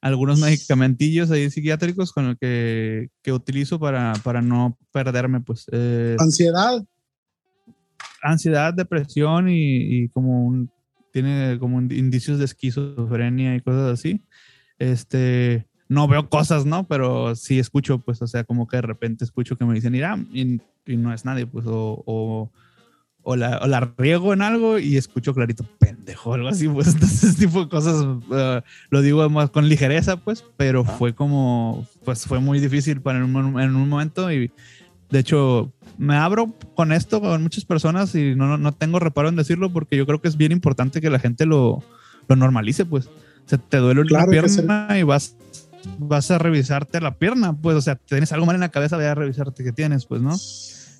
algunos medicamentillos ahí psiquiátricos con el que, que utilizo para, para no perderme, pues. Eh, ¿Ansiedad? ansiedad, depresión y, como un, tiene como indicios de esquizofrenia y cosas así. Este, no veo cosas, ¿no? Pero sí escucho, pues, o sea, como que de repente escucho que me dicen Irán y, y no es nadie, pues, o, o, o, la, o, la, riego en algo y escucho clarito, pendejo, algo así, pues, entonces, tipo de cosas, uh, lo digo más con ligereza, pues, pero fue como, pues, fue muy difícil para en un, en un momento y, de hecho, me abro con esto con muchas personas y no, no, tengo reparo en decirlo porque yo creo que es bien importante que la gente lo, lo normalice, pues. O sea, te duele una pierna y vas, vas a revisarte la pierna, pues, o sea, tienes algo mal en la cabeza, ve a revisarte qué tienes, pues, ¿no?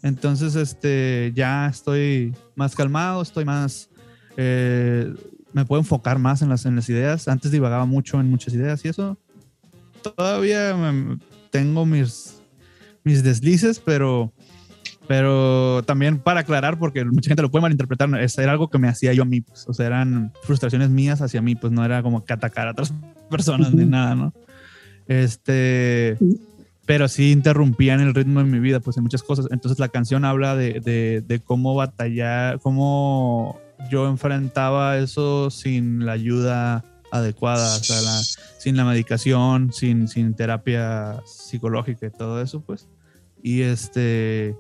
Entonces, este, ya estoy más calmado, estoy más, eh, me puedo enfocar más en las, en las ideas. Antes divagaba mucho en muchas ideas y eso todavía tengo mis, mis deslices, pero pero también para aclarar, porque mucha gente lo puede malinterpretar, era algo que me hacía yo a mí, pues, o sea, eran frustraciones mías hacia mí, pues no era como que atacar a otras personas ni nada, ¿no? Este, pero sí interrumpían el ritmo de mi vida, pues en muchas cosas. Entonces la canción habla de, de, de cómo batallar, cómo yo enfrentaba eso sin la ayuda adecuada, o sea, la, sin la medicación, sin, sin terapia psicológica y todo eso, pues. Y este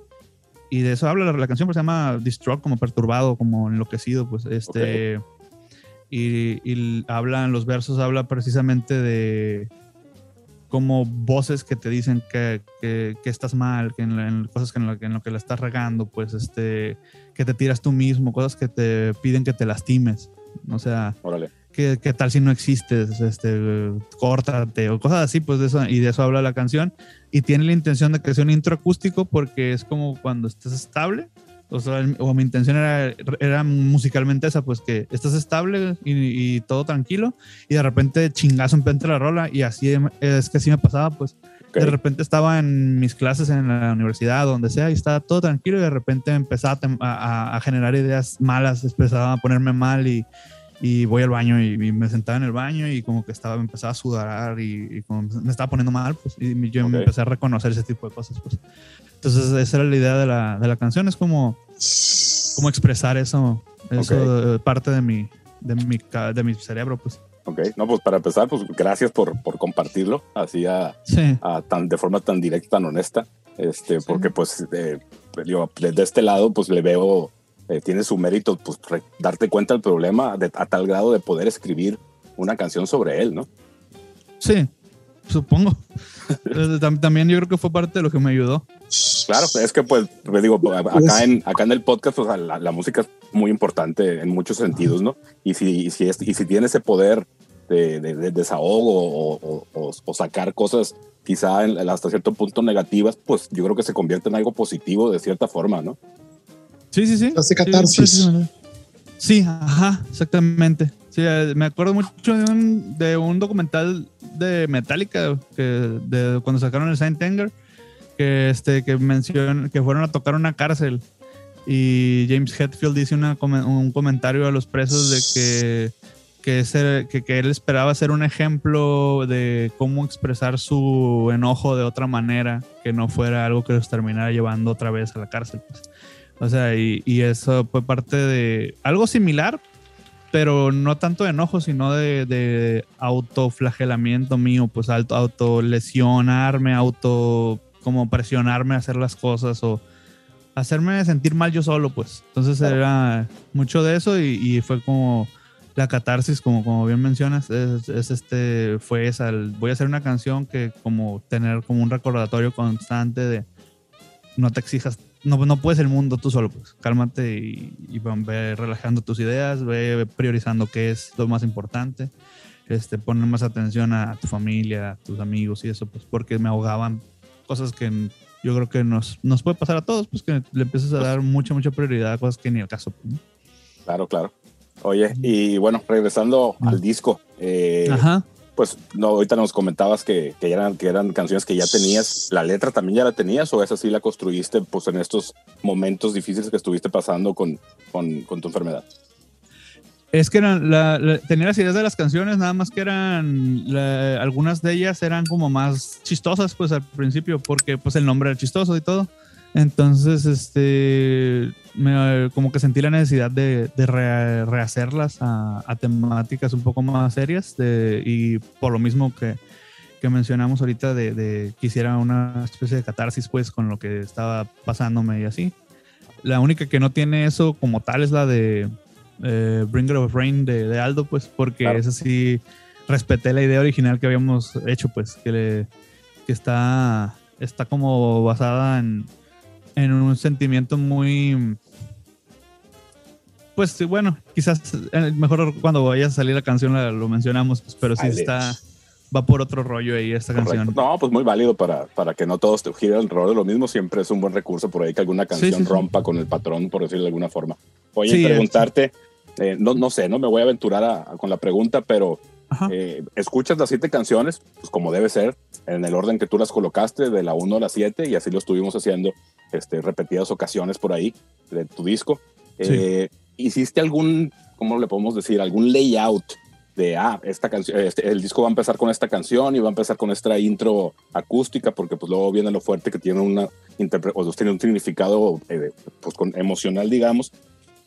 y de eso habla la, canción, pues se llama Distraught, como perturbado, como enloquecido, pues este. Y, y hablan, los versos habla precisamente de como voces que te dicen que, que, estás mal, que en, cosas que en, lo, en, lo, que la estás regando, pues este, que te tiras tú mismo, cosas que te piden que te lastimes. O sea, Órale. ¿qué, tal si no existes? Este, córtate o cosas así, pues de eso, y de eso habla la canción. Y tiene la intención de que sea un intro acústico porque es como cuando estás estable. O sea, o mi intención era, era musicalmente esa, pues que estás estable y, todo tranquilo y de repente chingazo en la rola y así es que así me pasaba, pues. De repente estaba en mis clases en la universidad, donde sea, y estaba todo tranquilo y de repente empezaba a, a generar ideas malas, empezaba a ponerme mal y, y voy al baño y, me sentaba en el baño y como que estaba, empezaba a sudar y, como me estaba poniendo mal, pues, y yo me empecé a reconocer ese tipo de cosas, pues. Entonces esa era la idea de la, de la canción, es como, como expresar eso, eso parte de mi, de mi, de mi cerebro, pues. Ok, no, pues para empezar, pues gracias por, por compartirlo así a, tan, de forma tan directa, tan honesta, este, porque pues eh, yo, desde este lado pues le veo eh, tiene su mérito pues, darte cuenta del problema a tal grado de poder escribir una canción sobre él, ¿no? Sí, supongo. Eh, también yo creo que fue parte de lo que me ayudó. Claro, es que pues, pues digo, acá en, acá en el podcast pues, la, música es muy importante en muchos sentidos, ¿no? Y si, si, y si tiene ese poder de, de, desahogo o, o, sacar cosas quizá hasta cierto punto negativas, pues yo creo que se convierte en algo positivo de cierta forma, ¿no? Sí, sí, sí. Hace catarsis. Sí, ajá, exactamente. Sí, eh, me acuerdo mucho de un, de un documental de Metallica que de cuando sacaron el Saint Anger que este que mencionan que fueron a tocar una cárcel y James Hetfield dice una, un comentario a los presos de que que, que, que, él esperaba ser un ejemplo de cómo expresar su enojo de otra manera, que no fuera algo que los terminara llevando otra vez a la cárcel. Pues. O sea, y, eso fue parte de algo similar, pero no tanto de enojo, sino de, de autoflagelamiento mío, pues auto, autolesionarme, auto como presionarme a hacer las cosas o hacerme sentir mal yo solo, pues. Entonces era mucho de eso y, fue como la catarsis, como, como bien mencionas, es, este, fue esa, voy a hacer una canción que como tener como un recordatorio constante de no te exijas, no, no puedes el mundo tú solo, pues cálmate y, y ve relajando tus ideas, ve priorizando qué es lo más importante, este, poner más atención a, tu familia, a tus amigos y eso, pues porque me ahogaban cosas que yo creo que nos, nos puede pasar a todos, pues que le empiezas a dar mucha, mucha prioridad a cosas que ni el caso. Pues, claro, claro. Oye, y bueno, regresando al disco, eh, pues no, ahorita nos comentabas que, que, eran, que eran canciones que ya tenías, ¿la letra también ya la tenías o esa sí la construiste pues en estos momentos difíciles que estuviste pasando con, con, tu enfermedad? Es que eran, la, tenía las ideas de las canciones, nada más que eran, algunas de ellas eran como más chistosas pues al principio, porque pues el nombre era chistoso y todo. Entonces, este, como que sentí la necesidad de, rehacerlas a, temáticas un poco más serias y por lo mismo que, mencionamos ahorita de, de, que hiciera una especie de catarsis pues con lo que estaba pasándome y así. La única que no tiene eso como tal es la de eh, Bringer of Rain de, Aldo, pues porque es así, respeté la idea original que habíamos hecho, pues que, que está, está como basada en en un sentimiento muy... Pues bueno, quizás eh, mejor cuando vaya a salir la canción lo mencionamos, pero sí está va por otro rollo ahí esta canción. No, pues muy válido para, para que no todos te giren alrededor de lo mismo. Siempre es un buen recurso por ahí que alguna canción rompa con el patrón, por decirlo de alguna forma. Oye, preguntarte, eh, no, no sé, no me voy a aventurar con la pregunta, pero eh, escuchas las siete canciones, pues como debe ser, en el orden que tú las colocaste, de la 1 a la 7, y así lo estuvimos haciendo este, repetidas ocasiones por ahí de tu disco. Eh, ¿Hiciste algún, cómo le podemos decir, algún layout de, ah, esta canción, este, el disco va a empezar con esta canción y va a empezar con esta intro acústica, porque pues luego viene lo fuerte que tiene una o tiene un significado eh, pues, con, emocional, digamos,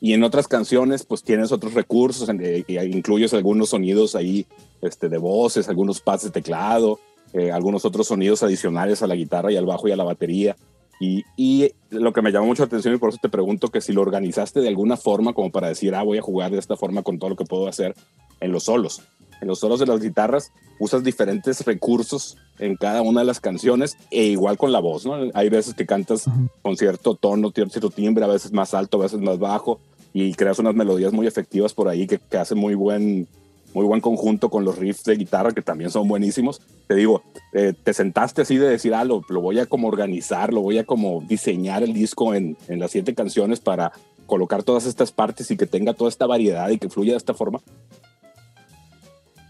y en otras canciones, pues tienes otros recursos, eh, incluyes algunos sonidos ahí este, de voces, algunos pads de teclado, eh, algunos otros sonidos adicionales a la guitarra y al bajo y a la batería. Y, y, lo que me llamó mucho la atención y por eso te pregunto que si lo organizaste de alguna forma como para decir, ah, voy a jugar de esta forma con todo lo que puedo hacer en los solos. En los solos de las guitarras usas diferentes recursos en cada una de las canciones e igual con la voz, ¿no? Hay veces que cantas con cierto tono, cierto timbre, a veces más alto, a veces más bajo y creas unas melodías muy efectivas por ahí que, que hacen muy buen, muy buen conjunto con los riffs de guitarra que también son buenísimos. Te digo, eh, te sentaste así de decir, ah, lo, voy a como organizar, lo voy a como diseñar el disco en, en las siete canciones para colocar todas estas partes y que tenga toda esta variedad y que fluya de esta forma.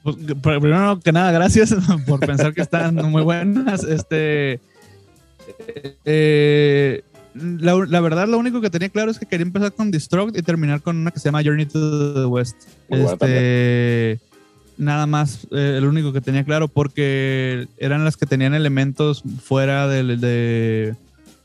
Pues, primero que nada, gracias por pensar que están muy buenas. Este, eh, la, verdad, lo único que tenía claro es que quería empezar con Destruct y terminar con una que se llama Journey to the West. este, nada más, eh, el único que tenía claro, porque eran las que tenían elementos fuera de, de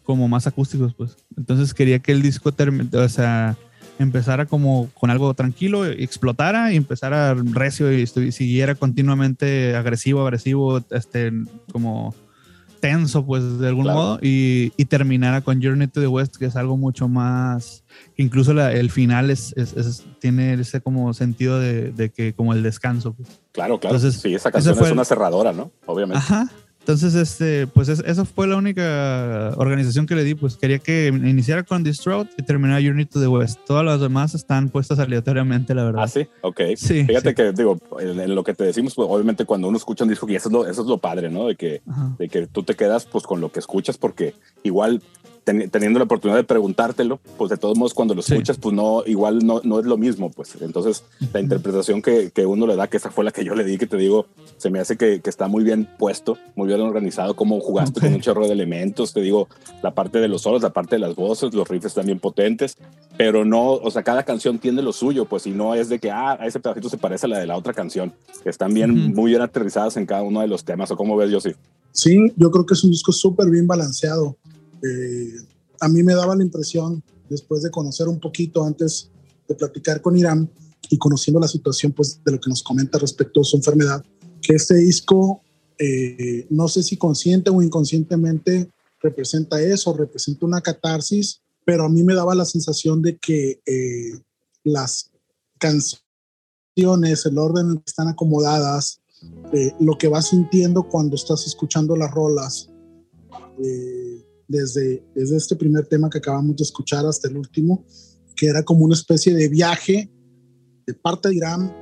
como más acústicos, pues. Entonces quería que el disco o sea, empezara como con algo tranquilo, explotara y empezara recio y, y siguiera continuamente agresivo, agresivo, este, como tenso, pues, de algún modo, y, y, terminara con Journey to the West, que es algo mucho más, incluso el final es, tiene ese como sentido de, que como el descanso. Pues. Claro, claro. Entonces, sí, esa canción es una cerradora, ¿no? Obviamente. Ajá. Entonces, este, pues esa fue la única organización que le di, pues quería que iniciara con Distraught y terminara Journey to the West. Todas las demás están puestas aleatoriamente, la verdad. Ah, sí, ok. Sí, Fíjate que, digo, en, lo que te decimos, pues obviamente cuando uno escucha un disco, y eso es lo, eso es lo padre, ¿no? De que, de que tú te quedas pues con lo que escuchas, porque igual teniendo la oportunidad de preguntártelo, pues de todos modos cuando lo escuchas, pues no, igual no, no es lo mismo, pues. Entonces la interpretación que, que, uno le da, que esa fue la que yo le di, que te digo, se me hace que, que está muy bien puesto, muy bien organizado, como jugaste con un chorro de elementos, te digo, la parte de los solos, la parte de las voces, los riffs también potentes, pero no, o sea, cada canción tiene lo suyo, pues y no es de que, ah, ese pedacito se parece a la de la otra canción, que están bien, muy bien aterrizadas en cada uno de los temas, o cómo ves, yo sí. Sí, yo creo que es un disco súper bien balanceado. Eh, a mí me daba la impresión, después de conocer un poquito antes de platicar con Irán y conociendo la situación pues, de lo que nos comenta respecto a su enfermedad, que este disco, eh, no sé si consciente o inconscientemente, representa eso, representa una catarsis, pero a mí me daba la sensación de que eh, las canciones el orden en que están acomodadas, eh, lo que vas sintiendo cuando estás escuchando las rolas, eh, desde, desde este primer tema que acabamos de escuchar hasta el último, que era como una especie de viaje de parte de Irán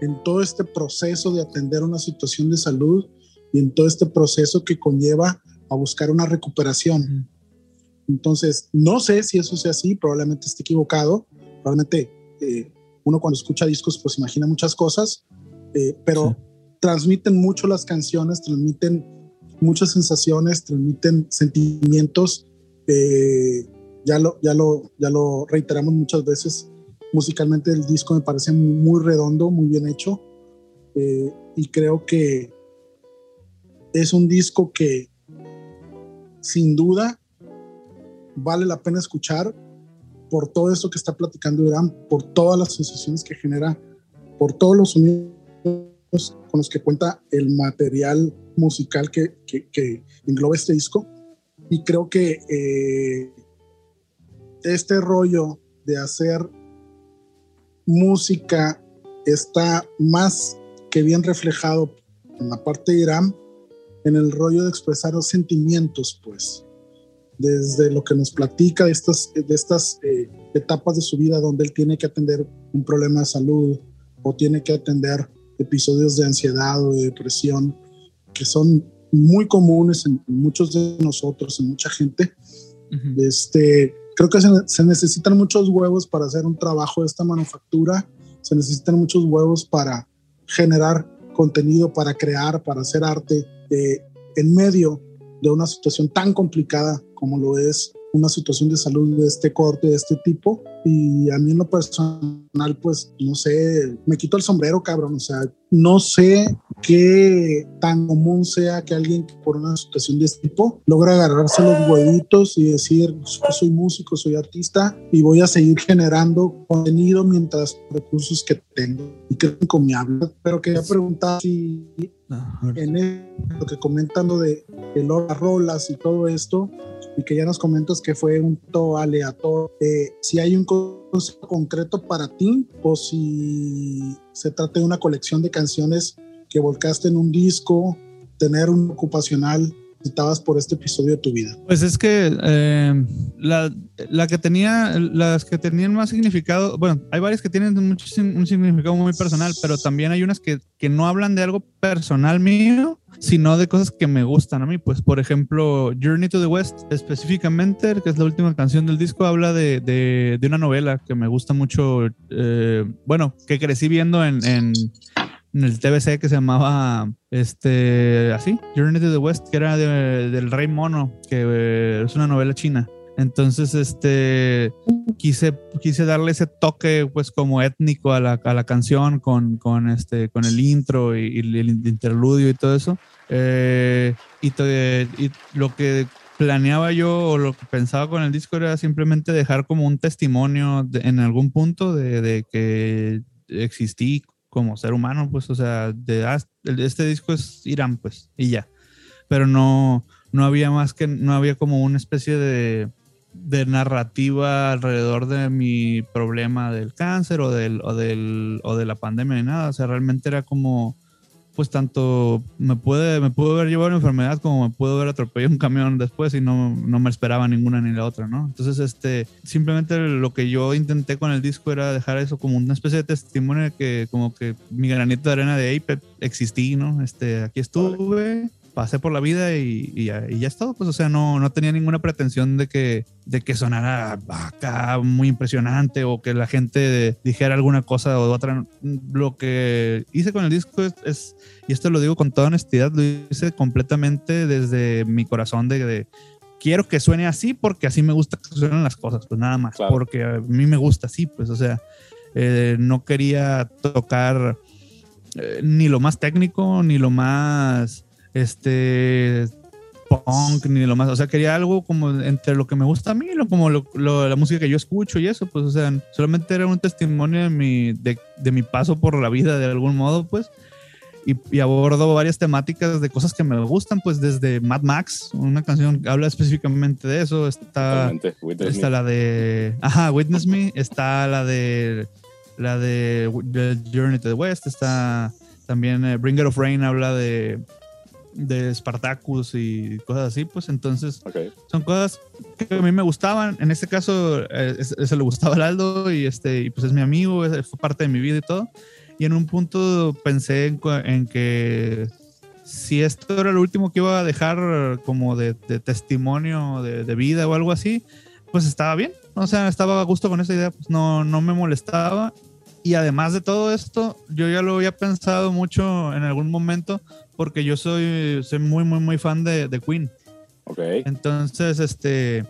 en todo este proceso de atender una situación de salud y en todo este proceso que conlleva a buscar una recuperación. Entonces, no sé si eso sea así, probablemente esté equivocado, probablemente eh, uno cuando escucha discos pues imagina muchas cosas, eh, pero transmiten mucho las canciones, transmiten muchas sensaciones, transmiten sentimientos. Eh, ya, lo, ya, lo, ya lo reiteramos muchas veces. Musicalmente el disco me parece muy, redondo, muy bien hecho. y creo que es un disco que sin duda vale la pena escuchar por todo eso que está platicando Irán, por todas las sensaciones que genera, por todos los sonidos con los que cuenta el material musical que, que, engloba este disco. Y creo que eh, este rollo de hacer música está más que bien reflejado en la parte de Irán, en el rollo de expresar los sentimientos, pues desde lo que nos platica de estas, de estas eh, etapas de su vida donde él tiene que atender un problema de salud o tiene que atender episodios de ansiedad o de depresión que son muy comunes en, muchos de nosotros, en mucha gente. este, creo que se, se, necesitan muchos huevos para hacer un trabajo de esta manufactura, se necesitan muchos huevos para generar contenido, para crear, para hacer arte eh, en medio de una situación tan complicada como lo es una situación de salud de este corte, de este tipo. Y a mí en lo personal, pues, no sé, me quito el sombrero, cabrón. O sea, no sé qué tan común sea que alguien por una situación de este tipo logra agarrarse los huevitos y decir, soy músico, soy artista y voy a seguir generando contenido mientras recursos que tengo. Y que encomiable. Pero quería preguntar si en lo que comentando de, de las rolas y todo esto, y que ya nos comentas que fue un todo aleatorio, eh, si hay un concepto concreto para ti o si se trata de una colección de canciones que volcaste en un disco, tener un ocupacional necesitabas por este episodio de tu vida? Pues es que eh, la, la, que tenía, las que tenían más significado, bueno, hay varias que tienen mucho, un significado muy personal, pero también hay unas que, que no hablan de algo personal mío, sino de cosas que me gustan a mí. Pues, por ejemplo, Journey to the West, específicamente, que es la última canción del disco, habla de, de, de una novela que me gusta mucho, eh, bueno, que crecí viendo en, en en el TBC que se llamaba este así Journey to the West que era del Rey Mono que eh, es una novela china. Entonces este quise quise darle ese toque pues como étnico a la, a la canción con, con este con el intro y, el interludio y todo eso. Eh, y, y lo que planeaba yo o lo que pensaba con el disco era simplemente dejar como un testimonio en algún punto de, de que existí como ser humano, pues, o sea, de, ah, este disco es Irán, pues, y ya. Pero no, no había más que, no había como una especie de, de narrativa alrededor de mi problema del cáncer o, del, o, del, o de la pandemia ni nada. O sea, realmente era como pues tanto me puede, me pudo haber llevado una enfermedad como me pudo haber atropellado un camión después y no, no me esperaba ninguna ni la otra, ¿no? Entonces, este, simplemente lo que yo intenté con el disco era dejar eso como una especie de testimonio de que como que mi granito de arena de ahí existí, ¿no? Este, aquí estuve, pasé por la vida y, y, ya, y, ya, es todo. Pues, o sea, no, no tenía ninguna pretensión de que, de que sonara acá muy impresionante o que la gente dijera alguna cosa o otra. Lo que hice con el disco es, y esto lo digo con toda honestidad, lo hice completamente desde mi corazón de, quiero que suene así porque así me gusta que suenen las cosas, pues nada más, porque a mí me gusta así, pues, o sea, eh, no quería tocar eh, ni lo más técnico, ni lo más este punk ni lo más, o sea, quería algo como entre lo que me gusta a mí, lo, como la música que yo escucho y eso, pues, o sea, solamente era un testimonio de mi, de, de mi paso por la vida de algún modo, pues, y, y, abordo varias temáticas de cosas que me gustan, pues desde Mad Max, una canción que habla específicamente de eso, está, está la de, ajá, Witness Me, está la de la de, de Journey to the West, está también eh, Bringer of Rain habla de, de Spartacus y cosas así, pues entonces son cosas que a mí me gustaban. En este caso, eh, eso le gustaba al Aldo y, este, y pues es mi amigo, es- fue parte de mi vida y todo. Y en un punto pensé en, en que si esto era lo último que iba a dejar como de, de testimonio de, de vida o algo así, pues estaba bien. O sea, estaba a gusto con esa idea, pues no, no me molestaba. Y además de todo esto, yo ya lo había pensado mucho en algún momento porque yo soy, soy muy, muy, muy fan de, de Queen. Ok. Entonces, este.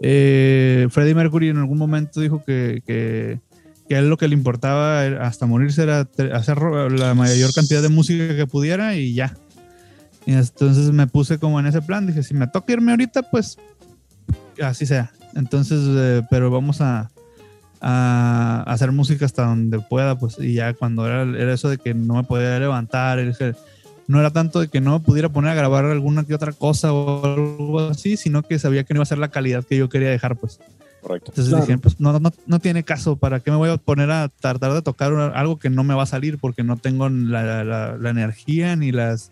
eh, Freddie Mercury en algún momento dijo que, que, que a él lo que le importaba hasta morirse era hacer la mayor cantidad de música que pudiera y ya. Y entonces me puse como en ese plan. Dije, si me toca irme ahorita, pues así sea. Entonces, eh, pero vamos a, a hacer música hasta donde pueda, pues. Y ya cuando era, era eso de que no me podía levantar, es que no era tanto de que no pudiera poner a grabar alguna que otra cosa o algo así, sino que sabía que no iba a ser la calidad que yo quería dejar, pues. Correcto. Entonces Claro. dije, pues no, no, no tiene caso, ¿para qué me voy a poner a tratar de tocar algo que no me va a salir porque no tengo la, la- la energía ni las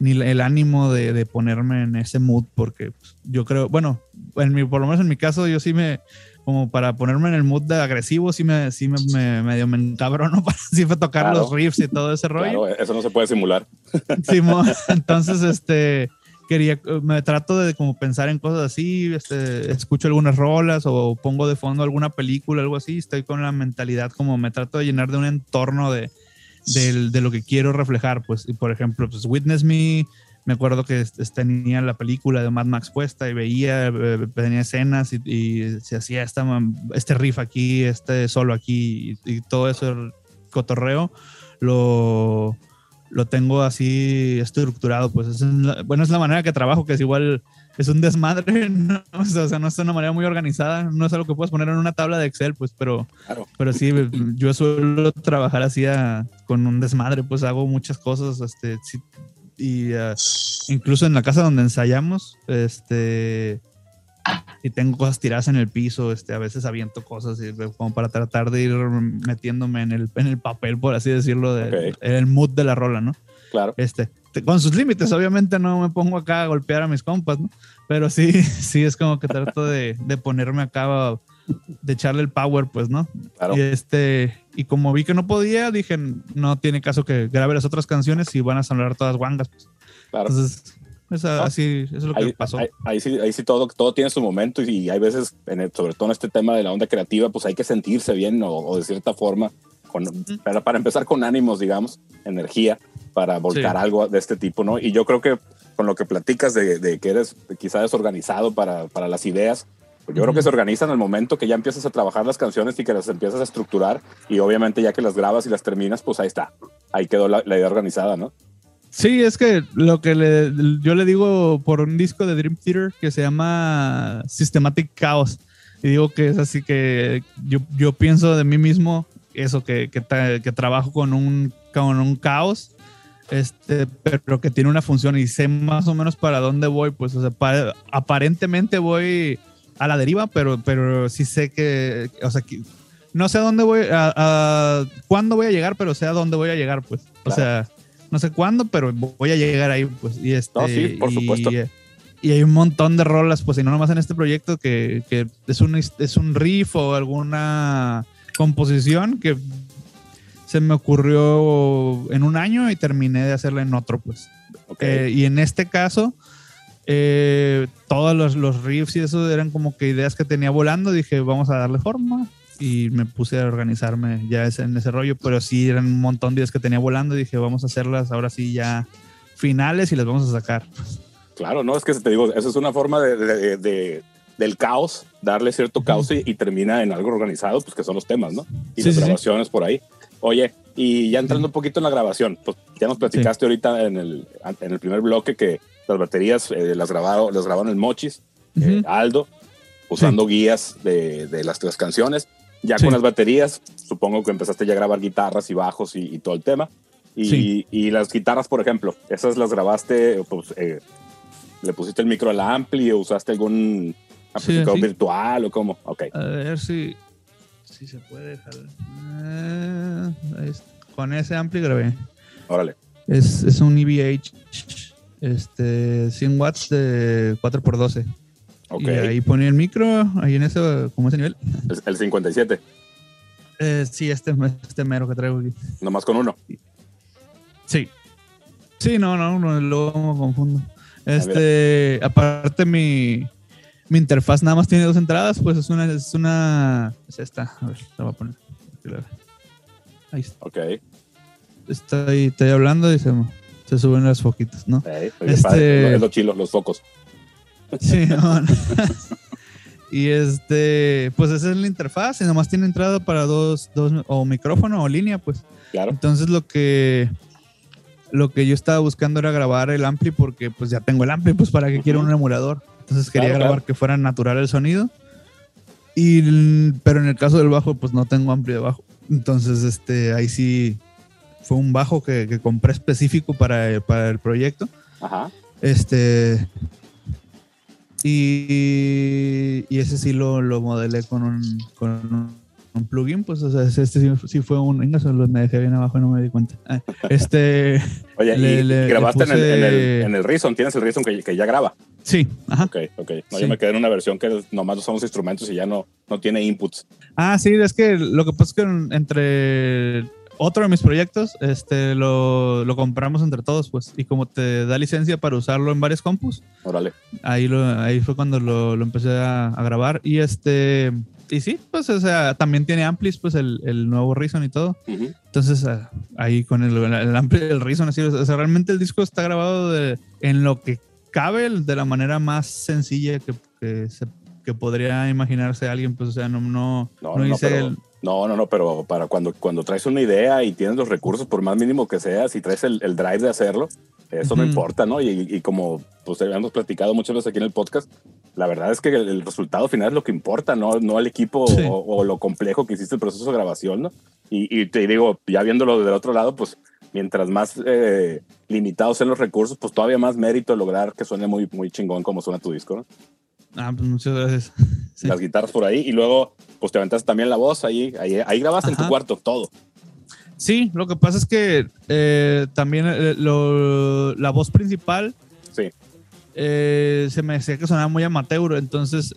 ni el ánimo de, de ponerme en ese mood porque pues, yo creo, bueno, en mi, por lo menos en mi caso yo sí me, como para ponerme en el mood de agresivo, sí me, sí me, me medio me encabrono para sí fue tocar Claro. los riffs y todo ese rollo. Claro, eso no se puede simular. Simón, entonces, este, quería, me trato de como pensar en cosas así, este, escucho algunas rolas o pongo de fondo alguna película, algo así, estoy con la mentalidad como me trato de llenar de un entorno de, del- de lo que quiero reflejar, pues, y por ejemplo, pues Witness Me, me acuerdo que tenía la película de Mad Max puesta y veía, eh, tenía escenas y, y se hacía esta, este riff aquí, este solo aquí y, y todo eso el cotorreo lo, lo tengo así estructurado, pues es la- bueno, es la manera que trabajo, que es igual, es un desmadre, ¿no? o sea, no es una manera muy organizada, no es algo que puedes poner en una tabla de Excel, pues, pero, Claro. pero sí, yo suelo trabajar así a- con un desmadre, pues hago muchas cosas, este, sí, y ah, incluso en la casa donde ensayamos, este, y tengo cosas tiradas en el piso, este, a veces aviento cosas y, como para tratar de ir metiéndome en el, en el papel, por así decirlo, de, en el mood de la rola, ¿no? Claro. Este, te- con sus límites, obviamente no me pongo acá a golpear a mis compas, ¿no? Pero sí, sí es como que trato de, de ponerme acá, de echarle el power, pues, ¿no? Claro. Y este, y como vi que no podía, dije, no tiene caso que grabe las otras canciones y van a sonar todas guangas. pues. Claro. Entonces, esa- así eso es lo que Ahí, pasó. ahí- ahí sí, ahí sí todo, todo tiene su momento y, y hay veces, en el- sobre todo en este tema de la onda creativa, pues hay que sentirse bien o, o de cierta forma, con, para, para empezar con ánimos, digamos, energía, para volcar Sí. algo de este tipo, ¿no? Y yo creo que con lo que platicas de, de que eres quizá desorganizado para, para las ideas, pues yo creo que se organizan al momento que ya empiezas a trabajar las canciones y que las empiezas a estructurar y obviamente ya que las grabas y las terminas, pues ahí está, ahí quedó la, la idea organizada, ¿no? Sí, es que lo que le, yo le digo por un disco de Dream Theater que se llama Systematic Chaos. Y digo que es así que yo, yo pienso de mí mismo eso, que, que, tra- que trabajo con un, con un caos, este, pero que tiene una función y sé más o menos para dónde voy. Pues, o sea, pa- aparentemente voy a la deriva, pero, pero sí sé que, o sea, que no sé a dónde voy, a, a cuándo voy a llegar, pero sé a dónde voy a llegar, pues. O Claro. sea, no sé cuándo, pero voy a llegar ahí, pues. Y este, No, sí, por y- supuesto. Y hay un montón de rolas, pues, y no nomás en este proyecto, que, que es, un, es un riff o alguna composición que se me ocurrió en un año y terminé de hacerla en otro, pues. Ok. Eh, y en este caso, eh, todos los, los riffs y eso eran como que ideas que tenía volando. Dije, vamos a darle forma. Y me puse a organizarme ya en ese rollo. Pero sí, eran un montón de ideas que tenía volando. Dije, vamos a hacerlas ahora sí ya finales y las vamos a sacar. Claro, no, es que te digo, eso es una forma de, de- de- del caos, darle cierto caos y, y termina en algo organizado, pues que son los temas, ¿no? Y Sí, las sí, sí. grabaciones por ahí. Oye, y ya entrando un poquito en la grabación, pues ya nos platicaste ahorita en el, en el primer bloque que las baterías eh, las, grabaron, las grabaron en Mochis, eh. Aldo, usando guías de, de las tres canciones. Ya Sí. con las baterías, supongo que empezaste ya a grabar guitarras y bajos y, y todo el tema. Y, Sí. y las guitarras, por ejemplo, esas las grabaste, pues, eh, ¿le pusiste el micro al ampli o usaste algún amplificador virtual o cómo? Ok, A ver si, si se puede dejar. Eh, con ese ampli grabé. Órale. Es, es un EVH este, 100 watts de 4x12. Y ahí ponía el micro, ahí en ese, como ese nivel. El 57. Eh, sí, este, este mero que traigo aquí. Nomás con uno. Sí. Sí, no, no, no luego me confundo. Este, aparte mi, mi interfaz nada más tiene dos entradas, pues es una, es una, es esta. A ver, la voy a poner. Ahí está. Ok. Estoy, estoy hablando y se, se suben las foquitas, ¿no? este... Es lo chilo, los focos. Sí, no, Y este, pues esa es la interfaz y nomás tiene entrada para dos, dos, o micrófono o línea, pues. Claro. Entonces lo que, lo que yo estaba buscando era grabar el ampli porque pues ya tengo el ampli, pues para qué quiero un emulador. Entonces quería grabar que fuera natural el sonido. Y, pero en el caso del bajo, pues no tengo ampli de bajo. Entonces, este, ahí sí fue un bajo que, que compré específico para, para el proyecto. Ajá. Este, y, y ese sí lo, lo modelé con un, con un plugin, pues, o sea, este sí, fue un. Venga, solo me dejé bien abajo y no me di cuenta. Ah, este. Oye, y, grabaste en, el, en, el, en, el, Reason, tienes el Reason que, que, ya graba. Sí, ajá. Ok, ok. No, Yo me quedé en una versión que nomás usamos instrumentos y ya no, no tiene inputs. Ah, sí, es que lo que pasa es que entre otro de mis proyectos, este, lo, lo, compramos entre todos, pues. Y como te da licencia para usarlo en varios compus. Órale. Ahí, lo, ahí fue cuando lo, lo empecé a, a, grabar. Y este. Y sí, pues, o sea, también tiene amplis, pues, el, el nuevo Reason y todo. Entonces, ah, ahí con el, el ampli del Reason, así, o sea, realmente el disco está grabado de, en lo que cabe de la manera más sencilla que, que, se, que podría imaginarse alguien, pues, o sea, no, no, no, no, hice el no, no, no, pero para cuando, cuando traes una idea y tienes los recursos, por más mínimo que sea, si traes el, drive de hacerlo, eso no importa, ¿no? Y, como pues hemos platicado muchas veces aquí en el podcast, la verdad es que el, resultado final es lo que importa, no, no el equipo o, lo complejo que hiciste el proceso de grabación, ¿no? Y, te digo, ya viéndolo del otro lado, pues mientras más eh, limitados sean los recursos, pues todavía más mérito lograr que suene muy, muy chingón como suena tu disco, ¿no? Ah, pues muchas gracias. Las guitarras por ahí y luego pues te aventaste también la voz ahí, ahí, ahí grabaste en tu cuarto todo. Sí, lo que pasa es que eh, también eh, la voz principal sí. Eh, se me decía que sonaba muy amateur, entonces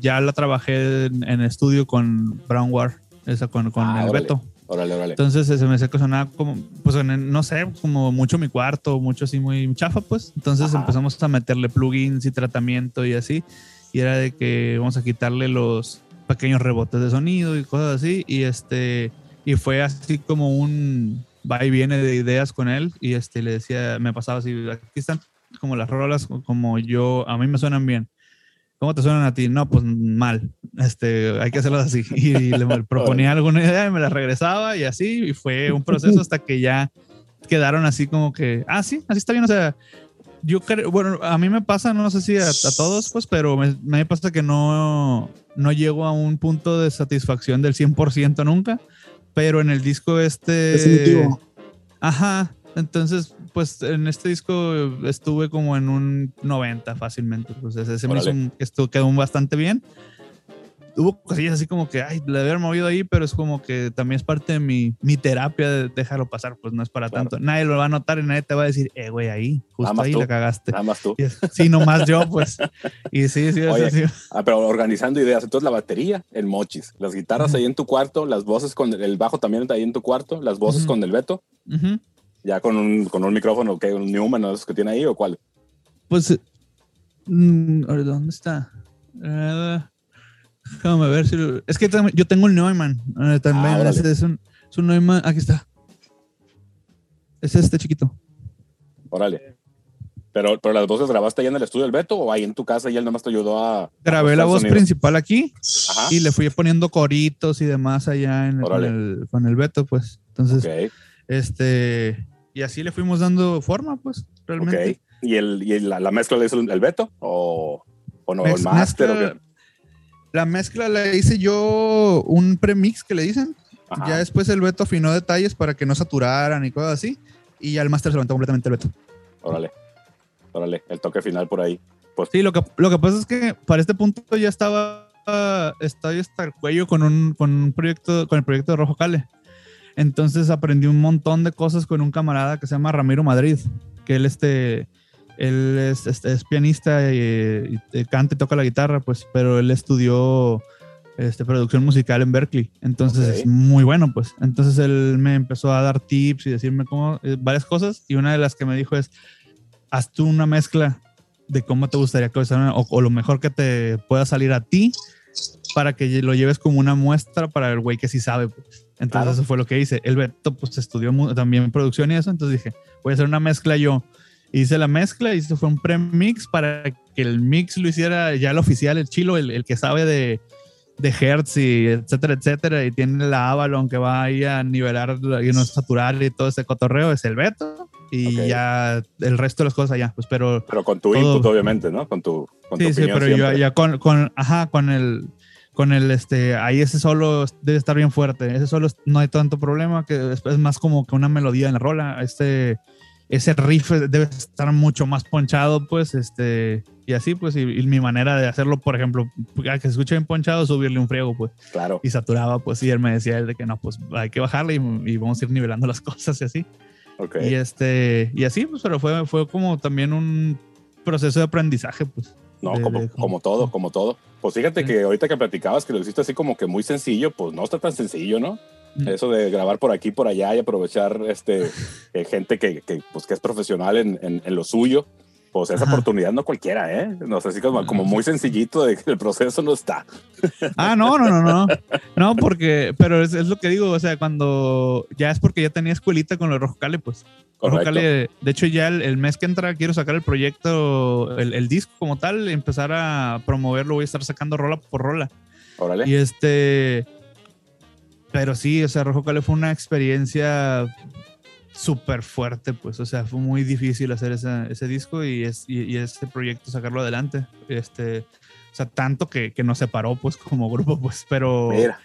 ya la trabajé en, estudio con Brown War, esa con, con ah, el Beto. Órale, órale. Entonces se me decía que sonaba como, pues no sé, como mucho mi cuarto, mucho así muy chafa, pues. Entonces empezamos a meterle plugins y tratamiento y así. Y era de que vamos a quitarle los pequeños rebotes de sonido y cosas así. Y este, y fue así como un va y viene de ideas con él. Y este, le decía, me pasaba así, aquí están como las rolas, como yo, a mí me suenan bien. ¿Cómo te suenan a ti? No, pues mal. Este, hay que hacerlo así. Y, le proponía alguna idea y me la regresaba y así. Y fue un proceso hasta que ya quedaron así como que, ah, sí, así está bien. O sea, yo creo, bueno, a mí me pasa, no sé si a, todos, pues, pero me, me, pasa que no, no llego a un punto de satisfacción del 100% nunca. Pero en el disco este... Definitivo. Ajá. Entonces, pues en este disco estuve como en un 90 fácilmente. Pues ese me hizo esto quedó bastante bien. Hubo cosillas así como que, ay, le haber movido ahí, pero es como que también es parte de mi, mi terapia de dejarlo pasar, pues no es para tanto. Nadie lo va a notar y nadie te va a decir, eh, güey, ahí, justo ahí la cagaste. Nada más tú. sí, nomás yo, pues. Y sí, sí, sí, Ah, pero organizando ideas. Entonces la batería, el mochis, las guitarras ahí en tu cuarto, las voces con el bajo también ahí en tu cuarto, las voces con el Beto. Ya con un, con un micrófono, que un Newman, ¿no? que tiene ahí o cuál? Pues, mm, ¿dónde está? Uh, déjame ver si Es que yo tengo el Neumann uh, también. Ah, es, un, es un Neumann. Aquí está. Es este chiquito. Órale. Pero, pero las voces grabaste ahí en el estudio del Beto o ahí en tu casa y él nomás te ayudó a. Grabé la voz principal aquí y le fui poniendo coritos y demás allá en con, el, con, el, Beto, pues. Entonces, este. Y así le fuimos dando forma, pues, realmente. ¿Y, el, y la, mezcla la hizo el Beto? ¿O, o no? ¿El master? La mezcla la hice yo un premix que le dicen. Ya después el Beto afinó detalles para que no saturaran y cosas así. Y ya el master se levantó completamente el Beto. Órale. Órale, el toque final por ahí. Pues, sí, lo que, lo que pasa es que para este punto ya estaba estoy hasta el cuello con un, con un proyecto, con el proyecto de Rojo Cale. Entonces aprendí un montón de cosas con un camarada que se llama Ramiro Madrid, que él este, él es, este, es pianista y, y canta y toca la guitarra, pues, pero él estudió este, producción musical en Berkeley. Entonces es muy bueno, pues. Entonces él me empezó a dar tips y decirme cómo, eh, varias cosas. Y una de las que me dijo es, haz tú una mezcla de cómo te gustaría que o, o lo mejor que te pueda salir a ti para que lo lleves como una muestra para el güey que sí sabe. Pues. Entonces Claro. eso fue lo que hice. El Beto pues estudió también producción y eso. Entonces dije, voy a hacer una mezcla yo. Hice la mezcla y esto fue un pre-mix para que el mix lo hiciera ya el oficial, el chilo, el, el que sabe de, de hertz y etcétera, etcétera. Y tiene la Avalon que va ahí a nivelar y no saturar y todo ese cotorreo. Es el Beto. Y Ok. ya el resto de las cosas ya, pues, pero Pero con tu Todo. input, obviamente, ¿no? Con tu, con tu sí, sí, opinión pero siempre. ya con, con, ajá, con el, con el, este, ahí ese solo debe estar bien fuerte. Ese solo no hay tanto problema, que es, es más como que una melodía en la rola. Este, ese riff debe estar mucho más ponchado, pues, este, y así, pues, y, y mi manera de hacerlo, por ejemplo, a que se escuche bien ponchado, subirle un friego, pues, Claro. y saturaba, pues, y él me decía él de que no, pues, hay que bajarle y, y vamos a ir nivelando las cosas y así. Ok. Y este, y así, pues, pero fue, fue como también un proceso de aprendizaje, pues. No, de- como, de- como todo, como todo. Pues fíjate que ahorita que platicabas que lo hiciste así como que muy sencillo, pues no está tan sencillo, ¿no? Mm. Eso de grabar por aquí, por allá y aprovechar este, eh, gente que, que, pues, que es profesional en, en, en lo suyo, pues esa Ajá. oportunidad no cualquiera, ¿eh? No sé, así como, como muy sencillito de que el proceso no está. Ah, no, no, no, no. No, porque, pero es, es lo que digo, o sea, cuando ya es porque ya tenía escuelita con el Rojo Cale, pues. Rojo Correcto. Cale, de hecho, ya el, el mes que entra quiero sacar el proyecto, el, el disco como tal, empezar a promoverlo, voy a estar sacando rola por rola. Órale. Y este, pero sí, o sea, Rojo Cale fue una experiencia súper fuerte, pues, o sea, fue muy difícil hacer ese, ese disco y, es, y, y ese proyecto sacarlo adelante. Este, o sea, tanto que, que nos separó, pues, como grupo, pues, pero, Mira,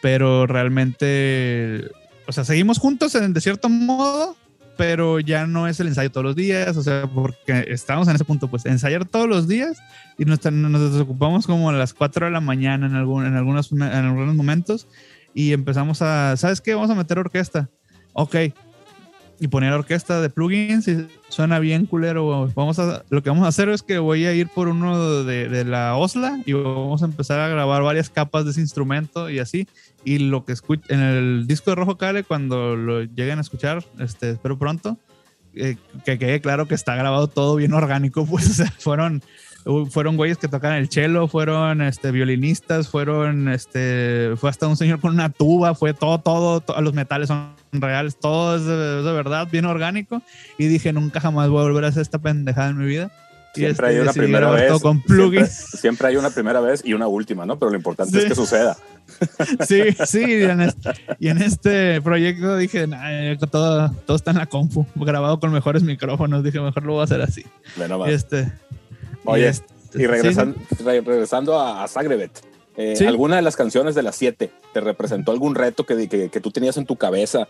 pero realmente, o sea, seguimos juntos en, de cierto modo, pero ya no es el ensayo todos los días, o sea, porque estamos en ese punto, pues, ensayar todos los días y nos, nos desocupamos como a las 4 de la mañana en, algún, en, algunos, en algunos momentos y empezamos a, ¿sabes qué? Vamos a meter orquesta. Ok. Y poner orquesta de plugins y suena bien culero. Vamos a, lo que vamos a hacer es que voy a ir por uno de, de la Osla y vamos a empezar a grabar varias capas de ese instrumento y así. Y lo que escuch en el disco de Rojo Cale, cuando lo lleguen a escuchar, este, espero pronto, eh, que quede claro que está grabado todo bien orgánico, pues, o fueron, fueron güeyes que tocan el cello, fueron este, violinistas, fueron, este, fue hasta un señor con una tuba, fue todo, todo, to- los metales son reales, todo es de, verdad, bien orgánico. Y dije, nunca jamás voy a volver a hacer esta pendejada en mi vida. Y siempre este, hay una primera vez. todo con siempre, plugins. siempre hay una primera vez y una última, ¿no? Pero lo importante es que suceda. Sí, sí, y en este, y en este proyecto dije, nah, todo, todo está en la compu, grabado con mejores micrófonos, dije, mejor lo voy a hacer así. Y nomás. este, Oye, este- Y sí, regresan- re- regresando a, a Zagreb, eh, Sí. ¿alguna de las canciones de las siete te representó algún reto que, que, que tú tenías en tu cabeza?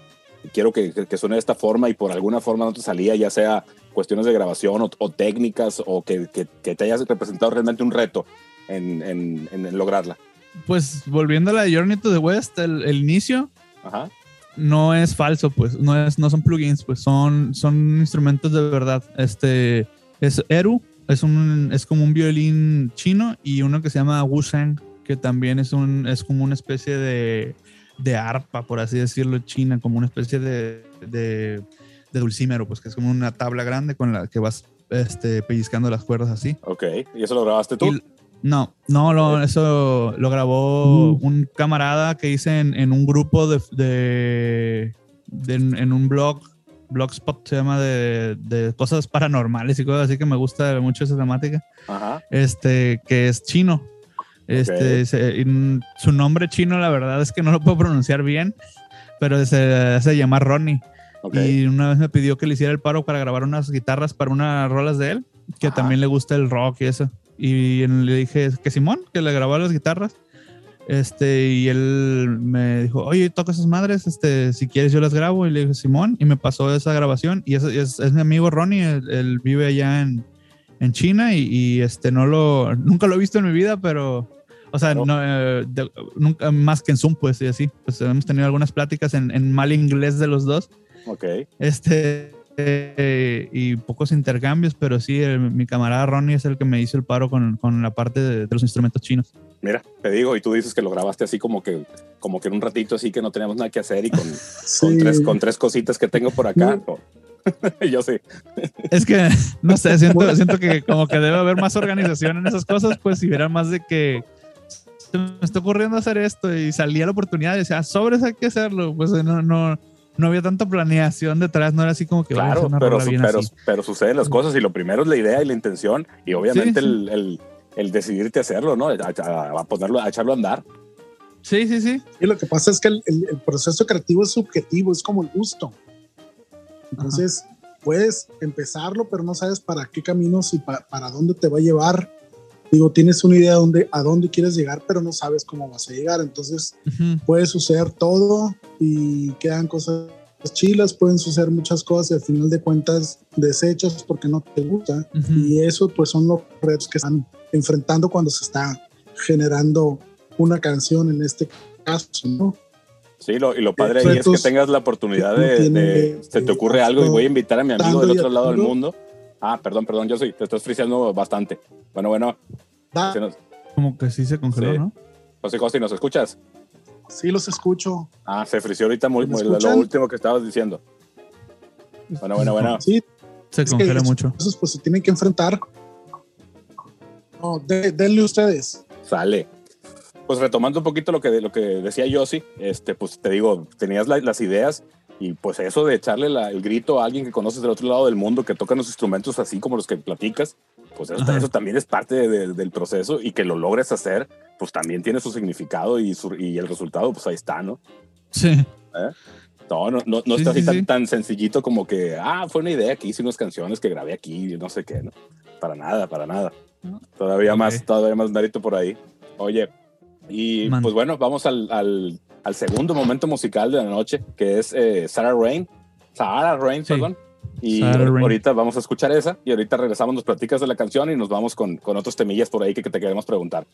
Quiero que, que, suene de esta forma y por alguna forma no te salía, ya sea cuestiones de grabación o, o técnicas o que, que, que te hayas representado realmente un reto en, en, en lograrla. pues volviendo a la de Journey to the West, el, el inicio Ajá. no es falso, pues, no, es, no son plugins, pues son, son instrumentos de verdad. Este es Eru, es, un, es como un violín chino y uno que se llama Wusheng, que también es, un, es como una especie de, de arpa, por así decirlo, china, como una especie de, de, de dulcímero, pues que es como una tabla grande con la que vas este, pellizcando las cuerdas así. Ok. ¿Y eso lo grabaste tú? Y- no, no, lo- eso lo grabó un camarada que hice en, en un grupo de, de- de- en un blog, Blogspot se llama de, de cosas paranormales y cosas así que me gusta mucho esa temática, Ajá. este, que es chino. Este, se- y su nombre chino, la verdad es que no lo puedo pronunciar bien, pero se hace llamar Ronnie. Ok. Y una vez me pidió que le hiciera el paro para grabar unas guitarras para unas rolas de él, que Ajá. también le gusta el rock y eso. Y le dije que Simón, que le grababa las guitarras. Este, y él me dijo, oye, toca esas madres, este, si quieres yo las grabo. Y le dije, Simón, y me pasó esa grabación. Y es, es, es mi amigo Ronnie, él, él vive allá en, en China y, y, este, no lo, nunca lo he visto en mi vida, pero, O sea, no, eh, nunca más que en Zoom, pues, y así. Pues hemos tenido algunas pláticas en, en mal inglés de los dos. Ok. Este, eh, y pocos intercambios, pero sí, mi camarada Ronnie es el que me hizo el paro con, con la parte de, los instrumentos chinos. Mira, te digo, y tú dices que lo grabaste así como que, como que en un ratito así que no teníamos nada que hacer y con, con, tres, con tres cositas que tengo por acá. Yo sí. Es que, no sé, siento, siento que como que debe haber más organización en esas cosas, pues si hubiera más de que se me está ocurriendo hacer esto y salía la oportunidad y decía, ah, sobres hay que hacerlo, pues no, no, no había tanta planeación detrás, no era así como que claro, pero, pero, pero, suceden las cosas y lo primero es la idea y la intención y obviamente El, el, el, decidirte a hacerlo, ¿no? A, ponerlo, a echarlo a andar. Sí, sí, sí. Y lo que pasa es que el, el proceso creativo es subjetivo, es como el gusto. Entonces, puedes empezarlo, pero no sabes para qué caminos y para dónde te va a llevar digo, tienes una idea de dónde, a dónde quieres llegar, pero no sabes cómo vas a llegar. Entonces, puede suceder todo y quedan cosas chilas, pueden suceder muchas cosas y al final de cuentas desechas porque no te gusta. Y eso, pues, son los retos que están enfrentando cuando se está generando una canción en este caso, ¿no? Sí, lo, y lo padre ahí es que tengas la oportunidad de, se te ocurre algo y voy a invitar a mi amigo del otro lado del mundo Ah, perdón, perdón, yo soy, te estás friseando bastante. Bueno, bueno. Como que sí se congeló, ¿no? José José, ¿nos escuchas? Sí, los escucho. Ah, se frició ahorita muy, muy lo último que estabas diciendo. Bueno, bueno, bueno. Sí. Se congela mucho. Entonces, pues se tienen que enfrentar. No, denle ustedes. Sale. Pues retomando un poquito lo que, lo que decía Yossi, este, pues te digo, tenías las ideas y pues eso de echarle el grito a alguien que conoces del otro lado del mundo, que toca los instrumentos así como los que platicas, pues eso, también es parte del proceso y que lo logres hacer, pues también tiene su significado y, y el resultado, pues ahí está, ¿no? Sí. ¿Eh? No, no, no, no está así tan, tan, sencillito como que, ah, fue una idea que hice unas canciones que grabé aquí y no sé qué, ¿no? Para nada, para nada. Todavía más, todavía más mérito por ahí. Oye, y pues bueno, vamos al, al al segundo momento musical de la noche, que es eh, Sarah Rain. Sarah Rain, perdón. Y ahorita vamos a escuchar esa y ahorita regresamos, nos platicas de la canción y nos vamos con, con otros temillas por ahí que, que te queremos preguntar.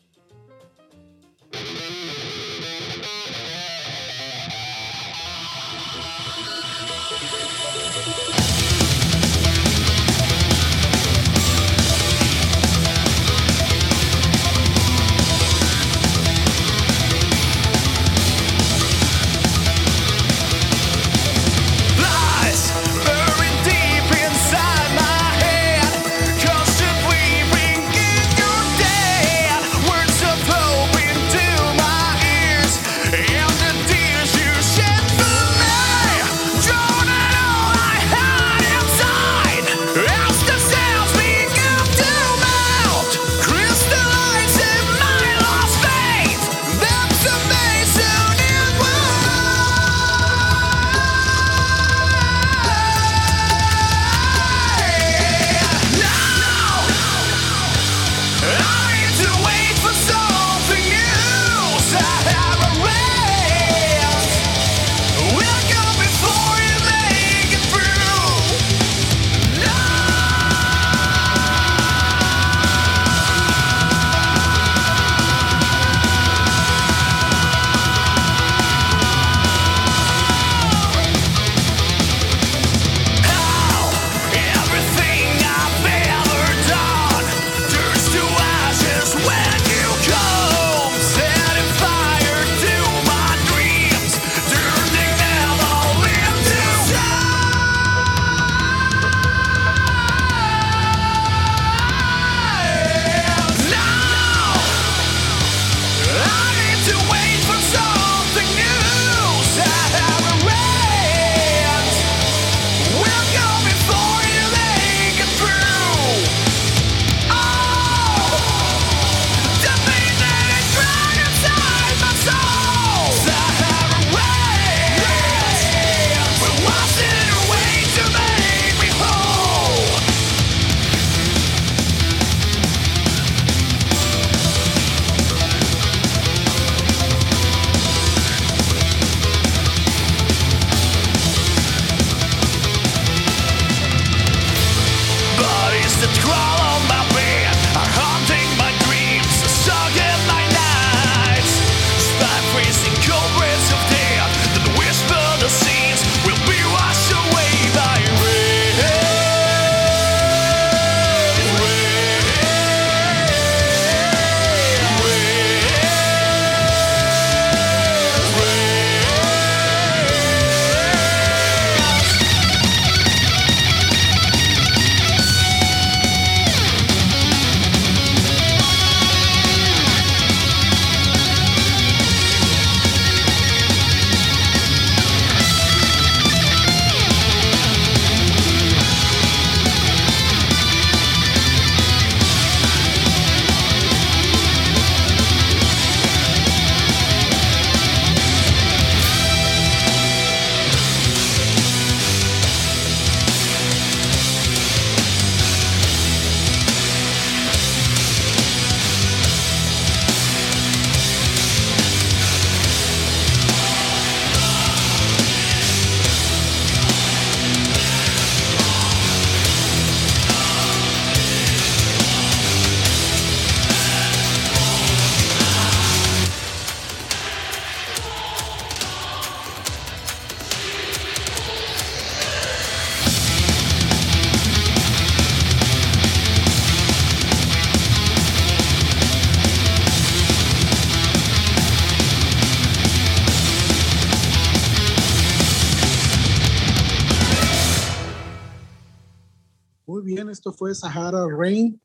Fue Sahara Rain,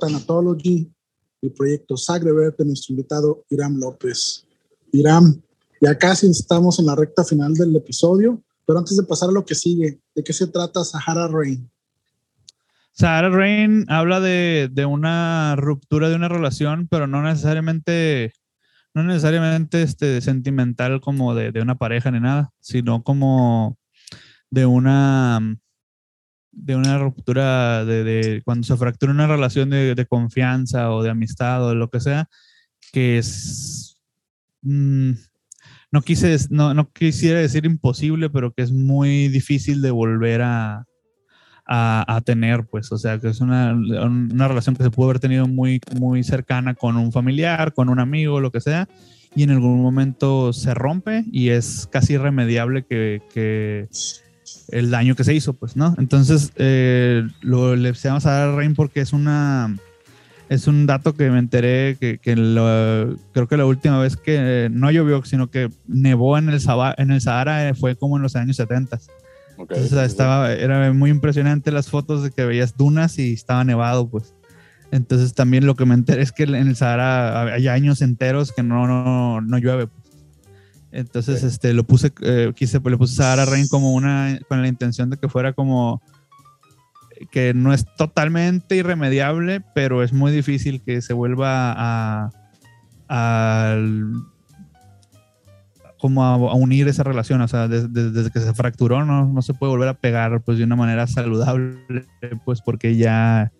Tanatology, el proyecto Sagrever de nuestro invitado Iram López. Iram, ya casi estamos en la recta final del episodio, pero antes de pasar a lo que sigue, ¿de qué se trata Sahara Rain? Sahara Rain habla de, de, una ruptura de una relación, pero no necesariamente, no necesariamente este, sentimental como de, de una pareja ni nada, sino como de una de una ruptura de, de, cuando se fractura una relación de, de, confianza o de amistad o lo que sea, que es mmm, no quise no, no quisiera decir imposible, pero que es muy difícil de volver a, a, a, tener, pues, o sea, que es una, una, relación que se pudo haber tenido muy, muy cercana con un familiar, con un amigo, lo que sea, y en algún momento se rompe y es casi irremediable que el daño que se hizo, pues, ¿no? Entonces, eh, lo, le vamos a dar a Rain porque es una, es un dato que me enteré que, que lo, creo que la última vez que no llovió, sino que nevó en el, Sahara, en el Sahara fue como en los años 70. Okay, Entonces, estaba, era muy impresionante las fotos de que veías dunas y estaba nevado, pues. Entonces también lo que me enteré es que en el Sahara hay años enteros que no, no, no llueve. Entonces, este, lo puse, eh, quise, le puse Sahara Rain como una, con la intención de que fuera como, que no es totalmente irremediable, pero es muy difícil que se vuelva a, a como a, a, unir esa relación, o sea, desde, desde, desde que se fracturó no, no se puede volver a pegar pues de una manera saludable, pues porque ya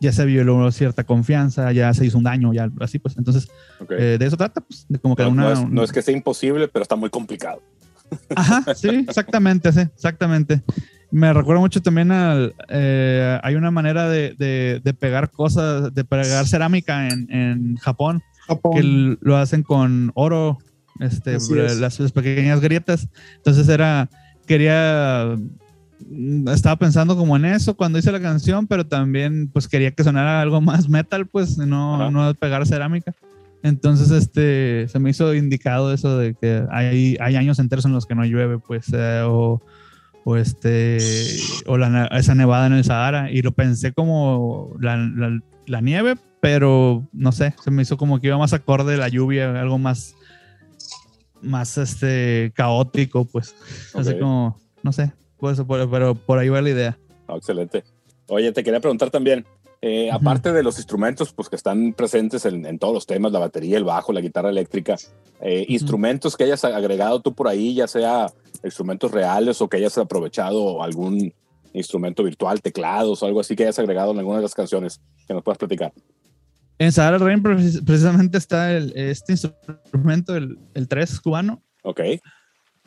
ya se violó cierta confianza, ya se hizo un daño, ya así pues. Entonces, okay. eh, de eso trata, pues, de como que no, una... No es, no es, que sea imposible, pero está muy complicado. Ajá, sí, exactamente, sí, exactamente. Me recuerda mucho también al... Eh, hay una manera de, de, de, pegar cosas, de pegar cerámica en, en Japón, Japón, que lo hacen con oro, este, las, las pequeñas grietas. Entonces era, quería estaba pensando como en eso cuando hice la canción, pero también pues quería que sonara algo más metal, pues no, no pegar cerámica. Entonces, este, se me hizo indicado eso de que hay, hay años enteros en los que no llueve, pues, eh, o, o, este, o la, esa nevada en el Sahara. Y lo pensé como la, la, la, nieve, pero no sé, se me hizo como que iba más acorde la lluvia, algo más, más, este, caótico, pues. Okay. Así como, no sé, por, pero por ahí va la idea. Oh, excelente. Oye, te quería preguntar también, eh, uh -huh. aparte de los instrumentos pues, que están presentes en, en, todos los temas, la batería, el bajo, la guitarra eléctrica, eh, uh -huh. instrumentos que hayas agregado tú por ahí, ya sea instrumentos reales o que hayas aprovechado algún instrumento virtual, teclados o algo así que hayas agregado en alguna de las canciones que nos puedas platicar. En Sahara Rain precisamente está el, este instrumento, el, el 3 cubano. Ok.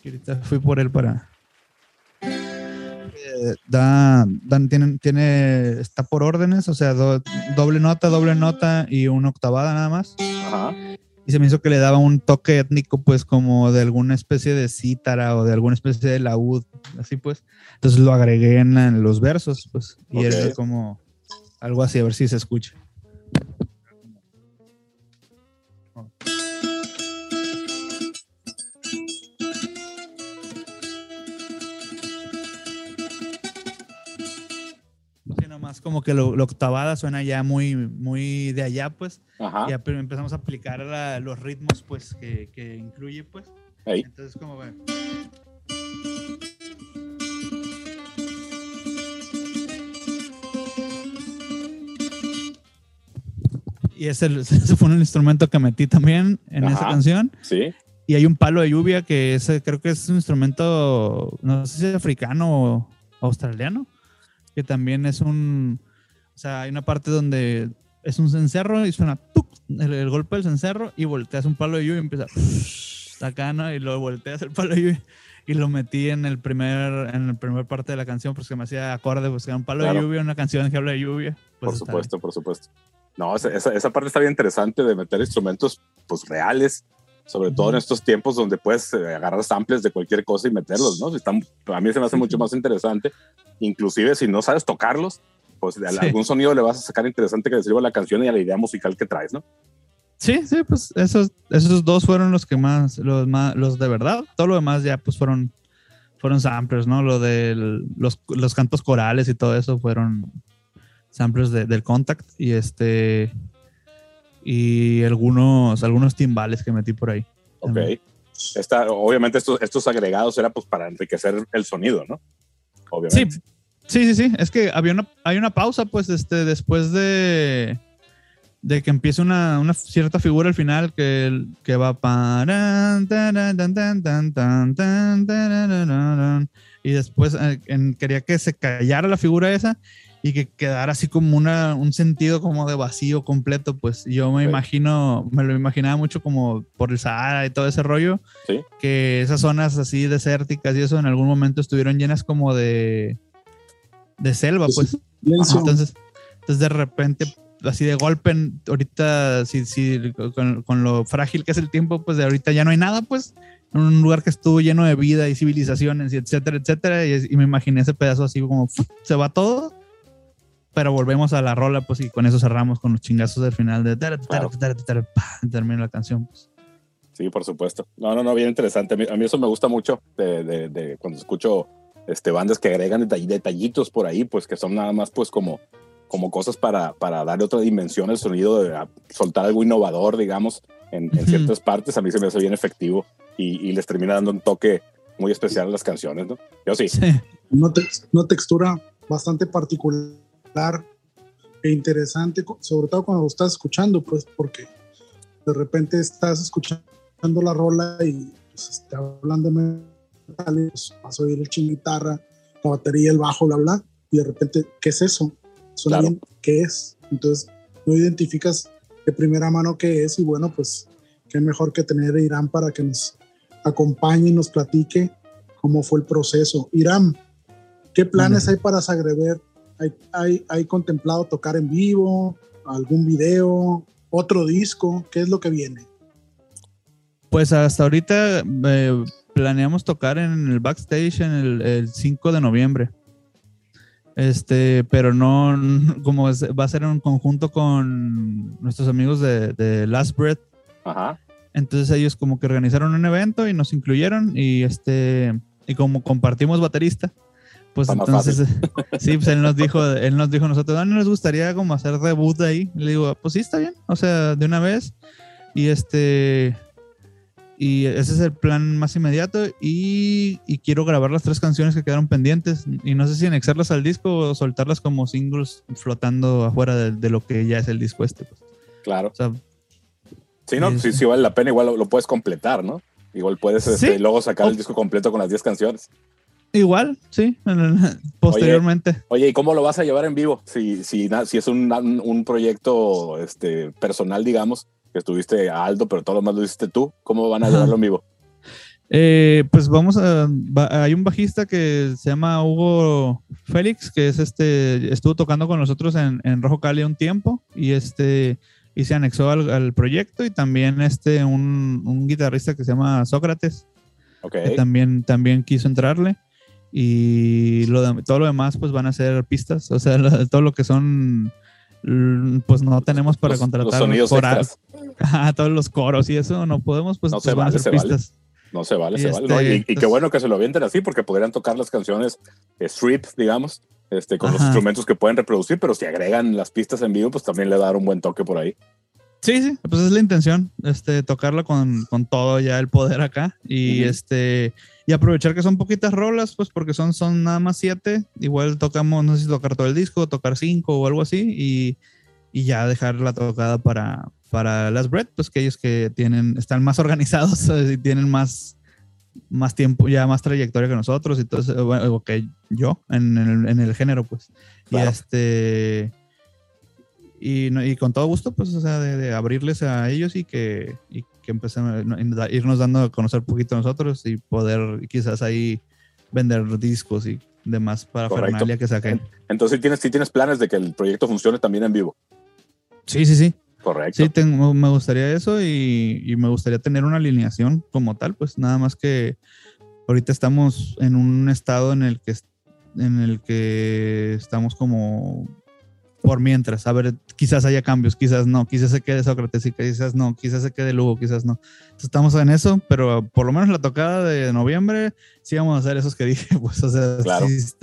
Que ahorita fui por él para, da, da, tiene, tiene, está por órdenes, o sea, do, doble nota, doble nota y una octavada nada más. Ajá. Y se me hizo que le daba un toque étnico, pues como de alguna especie de cítara o de alguna especie de laúd, así pues. Entonces lo agregué en, en los versos, pues. Y okay. es como algo así, a ver si se escucha. Como que lo, lo, octavada suena ya muy, muy de allá, pues. Ajá. Ya empezamos a aplicar la, los ritmos, pues, que, que incluye, pues. Ahí. Entonces, como ve. Y ese, ese, fue un instrumento que metí también en Ajá. esa canción. Sí. Y hay un palo de lluvia que ese creo que es un instrumento, no sé si es africano o australiano que también es un, o sea, hay una parte donde es un cencerro y suena ¡tuc! El, el, golpe del cencerro y volteas un palo de lluvia y empieza acá, ¿no? Y luego volteas el palo de lluvia y lo metí en el primer, en la primera parte de la canción porque me hacía acorde, pues era un palo claro. de lluvia, una canción que habla de lluvia. Pues por supuesto, por supuesto. No, esa, esa, parte está bien interesante de meter instrumentos pues reales, sobre todo en estos tiempos donde puedes eh, agarrar samples de cualquier cosa y meterlos, ¿no? Están, a mí se me hace mucho más interesante, inclusive si no sabes tocarlos, pues de sí. algún sonido le vas a sacar interesante que le sirva a la canción y a la idea musical que traes, ¿no? Sí, sí, pues esos, esos dos fueron los que más, los más, los de verdad, todo lo demás ya pues fueron, fueron samplers, ¿no? Lo de los, los, cantos corales y todo eso fueron samplers del Contact y este y algunos algunos timbales que metí por ahí. Ok. Esta, obviamente estos, estos agregados era pues para enriquecer el sonido, ¿no? Obviamente. Sí, sí, sí, sí. Es que había una, hay una pausa, pues, este, después de, de que empiece una, una cierta figura al final que, que va para y después quería que se callara la figura esa y que quedara así como una, un sentido como de vacío completo, pues yo me imagino, me lo imaginaba mucho como por el Sahara y todo ese rollo, que esas zonas así desérticas y eso en algún momento estuvieron llenas como de, de selva, pues. Entonces, entonces de repente, así de golpe, ahorita, si, si, con, lo frágil que es el tiempo, pues de ahorita ya no hay nada, pues, en un lugar que estuvo lleno de vida y civilizaciones y etcétera, etcétera, y, y me imaginé ese pedazo así como, se va todo pero volvemos a la rola, pues, y con eso cerramos con los chingazos del final de termina la canción, pues. Sí, por supuesto. No, no, no, bien interesante. A mí, eso me gusta mucho de, de, cuando escucho este, bandas que agregan detallitos por ahí, pues que son nada más pues como, como cosas para, para darle otra dimensión al sonido, de soltar algo innovador, digamos, en, ciertas partes. A mí se me hace bien efectivo y, y, les termina dando un toque muy especial a las canciones, ¿no? Yo sí. sí. Una, textura bastante particular e interesante, sobre todo cuando lo estás escuchando, pues porque de repente estás escuchando la rola y pues, está hablando de metal, pues, vas a oír el ching guitarra, la batería, el bajo, bla, bla, y de repente, ¿qué es eso? Suena bien, ¿qué es? Entonces, no identificas de primera mano qué es y bueno, pues qué mejor que tener a Irán para que nos acompañe y nos platique cómo fue el proceso. Irán, ¿qué planes hay para Sagrever ¿Hay, hay, contemplado tocar en vivo? ¿Algún video? ¿Otro disco? ¿Qué es lo que viene? Pues hasta ahorita eh, planeamos tocar en el backstage en el, 5 de noviembre. Este, pero no, como va a ser en conjunto con nuestros amigos de, Last Breath. Ajá. Entonces ellos como que organizaron un evento y nos incluyeron y este, y como compartimos baterista, pues entonces, sí, pues él nos dijo, él nos dijo a nosotros, ¿no nos gustaría como hacer debut ahí? le digo, pues sí, está bien, o sea, de una vez. Y este, y ese es el plan más inmediato y, quiero grabar las tres canciones que quedaron pendientes y no sé si anexarlas al disco o soltarlas como singles flotando afuera de, lo que ya es el disco este. Pues. Claro. O sea, sí, no, si, si, vale la pena, igual lo, puedes completar, ¿no? Igual puedes este, luego sacar el disco completo con las 10 canciones. Igual, sí, posteriormente. Oye, ¿y cómo lo vas a llevar en vivo? Si, si, si es un, un, proyecto este, personal, digamos, que estuviste a Aldo, pero todo lo más lo hiciste tú, ¿cómo van a llevarlo en vivo? Eh, pues vamos a. hay un bajista que se llama Hugo Félix, que es este. Estuvo tocando con nosotros en, en Rojo Cali un tiempo y este. Y se anexó al, proyecto y también este un, un, guitarrista que se llama Sócrates. Okay. Que también, también quiso entrarle y lo todo lo demás pues van a ser pistas, o sea, todo lo que son pues no tenemos para contratar los sonidos todos los coros y eso no podemos, pues, no pues, se van a ser pistas. No se vale, se vale. Este, y, qué bueno que se lo avienten así porque podrían tocar las canciones strip, digamos, este, con los instrumentos que pueden reproducir, pero si agregan las pistas en vivo, pues también le a dar un buen toque por ahí. Sí, sí, pues es la intención, este, tocarlo con, con todo ya el poder acá y este y aprovechar que son poquitas rolas, pues porque son, son nada más siete. Igual tocamos, no sé si tocar todo el disco, tocar cinco o algo así y, y ya dejar la tocada para, para las Bread, pues que ellos que tienen, están más organizados y tienen más, más tiempo, ya más trayectoria que nosotros y todo bueno, que yo en el, en el género, pues. Y este y, con todo gusto, pues, o sea, de, abrirles a ellos y que, y que empecemos a irnos dando a conocer un poquito nosotros y poder quizás ahí vender discos y demás para Fernalia que saquen. Entonces, ¿tienes, si tienes planes de que el proyecto funcione también en vivo. Sí, sí, sí. Correcto. Sí, tengo, me gustaría eso y, y, me gustaría tener una alineación como tal, pues nada más que ahorita estamos en un estado en el que, en el que estamos como por mientras. A ver, quizás haya cambios, quizás no, quizás se quede Sócrates y quizás no, quizás se quede Lugo, quizás no. estamos en eso, pero por lo menos la tocada de noviembre sí vamos a hacer esos que dije, pues, o sea, es,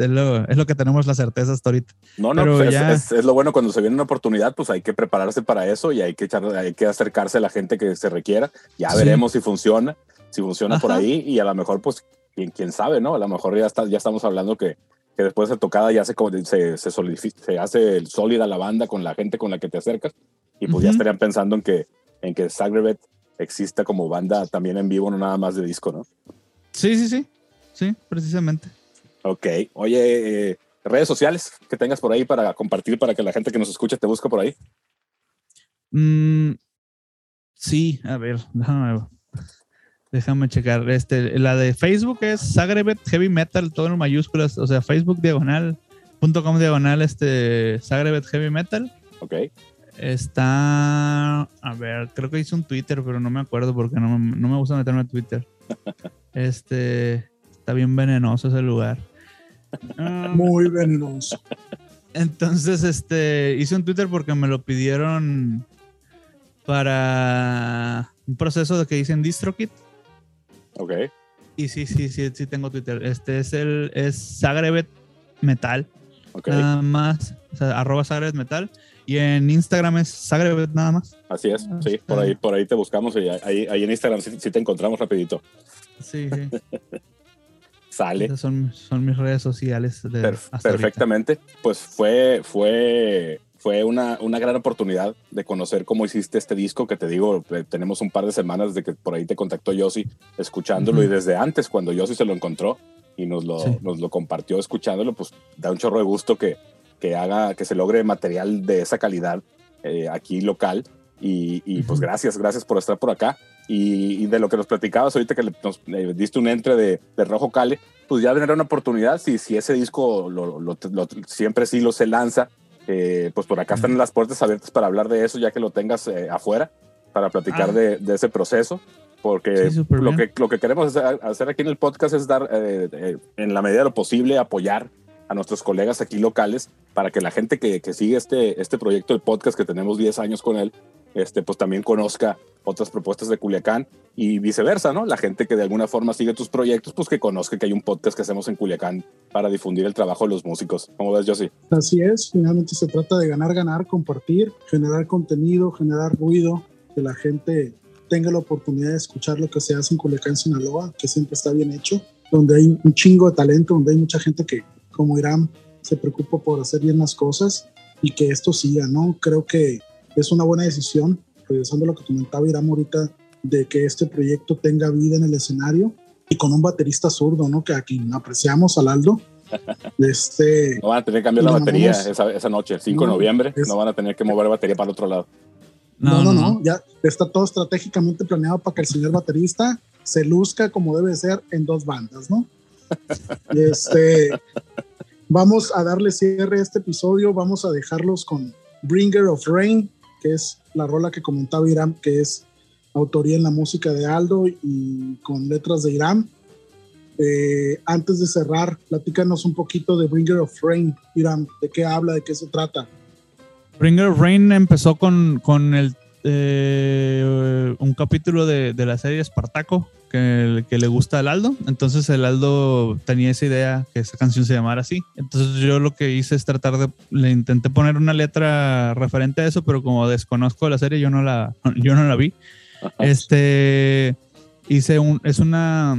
lo, que tenemos la certeza hasta ahorita. No, no, pues, es, lo bueno cuando se viene una oportunidad, pues hay que prepararse para eso y hay que, echar, hay que acercarse a la gente que se requiera. Ya veremos si funciona, si funciona por ahí y a lo mejor, pues, quién, quién sabe, ¿no? A lo mejor ya, está, ya estamos hablando que que después de tocada ya se, se, se, se hace sólida la banda con la gente con la que te acercas y pues ya estarían pensando en que, en que Zagrebet exista como banda también en vivo, no nada más de disco, ¿no? Sí, sí, sí, sí, precisamente. Ok, oye, eh, redes sociales que tengas por ahí para compartir, para que la gente que nos escucha te busque por ahí. Mm, sí, a ver, déjame Déjame checar. Este, la de Facebook es Zagrebet Heavy Metal, todo en mayúsculas. O sea, Facebook diagonal, punto com diagonal, este, Zagrebet Heavy Metal. Ok. Está, a ver, creo que hice un Twitter, pero no me acuerdo porque no, no me gusta meterme a Twitter. este, está bien venenoso ese lugar. Muy venenoso. Entonces, este, hice un Twitter porque me lo pidieron para un proceso de que hice en DistroKit. Ok. Y sí, sí, sí, sí tengo Twitter. Este es el, es Zagrebet Metal. Ok. Nada más, o sea, arroba Zagrebet Metal. Y en Instagram es Zagrebet nada más. Así es, sí, por ahí, por ahí te buscamos y ahí, ahí en Instagram sí, te encontramos rapidito. Sí, sí. Sale. son, son mis redes sociales. De perfectamente. Pues fue, fue fue una, una, gran oportunidad de conocer cómo hiciste este disco, que te digo, eh, tenemos un par de semanas de que por ahí te contactó Yossi escuchándolo y desde antes, cuando Yossi se lo encontró y nos lo, nos lo compartió escuchándolo, pues da un chorro de gusto que, que haga, que se logre material de esa calidad eh, aquí local. Y, y pues gracias, gracias por estar por acá. Y, de lo que nos platicabas ahorita que nos eh, diste un entre de, de, Rojo Cale, pues ya vendrá una oportunidad si, si ese disco lo, lo, siempre sí lo se lanza eh, pues por acá están las puertas abiertas para hablar de eso, ya que lo tengas eh, afuera, para platicar ah. de, ese proceso, porque lo, que, lo que queremos hacer aquí en el podcast es dar, eh, en la medida de lo posible, apoyar a nuestros colegas aquí locales para que la gente que, que sigue este, este proyecto del podcast, que tenemos 10 años con él, este, pues también conozca otras propuestas de Culiacán y viceversa, ¿no? La gente que de alguna forma sigue tus proyectos, pues que conozca que hay un podcast que hacemos en Culiacán para difundir el trabajo de los músicos. ¿Cómo ves, Josie? Así es, finalmente se trata de ganar, ganar, compartir, generar contenido, generar ruido, que la gente tenga la oportunidad de escuchar lo que se hace en Culiacán, Sinaloa, que siempre está bien hecho, donde hay un chingo de talento, donde hay mucha gente que, como Irán, se preocupa por hacer bien las cosas y que esto siga, ¿no? Creo que es una buena decisión, regresando a lo que comentaba Irán ahorita, de que este proyecto tenga vida en el escenario y con un baterista zurdo, ¿no? Que aquí apreciamos al Aldo. Este, no van a tener que cambiar la batería esa, esa, noche, el 5 de noviembre. no van a tener que mover la batería para el otro lado. No, no, no, Ya está todo estratégicamente planeado para que el señor baterista se luzca como debe ser en dos bandas, ¿no? este, vamos a darle cierre a este episodio. Vamos a dejarlos con Bringer of Rain, que es la rola que comentaba Irán, que es autoría en la música de Aldo y con letras de Irán. Eh, antes de cerrar, platícanos un poquito de Bringer of Rain, Irán, de qué habla, de qué se trata. Bringer of Rain empezó con, con el, eh, un capítulo de, de, la serie Espartaco que, que, le gusta al Aldo. Entonces el Aldo tenía esa idea que esa canción se llamara así. Entonces yo lo que hice es tratar de, le intenté poner una letra referente a eso, pero como desconozco la serie, yo no la, yo no la vi. Este, hice un, es una,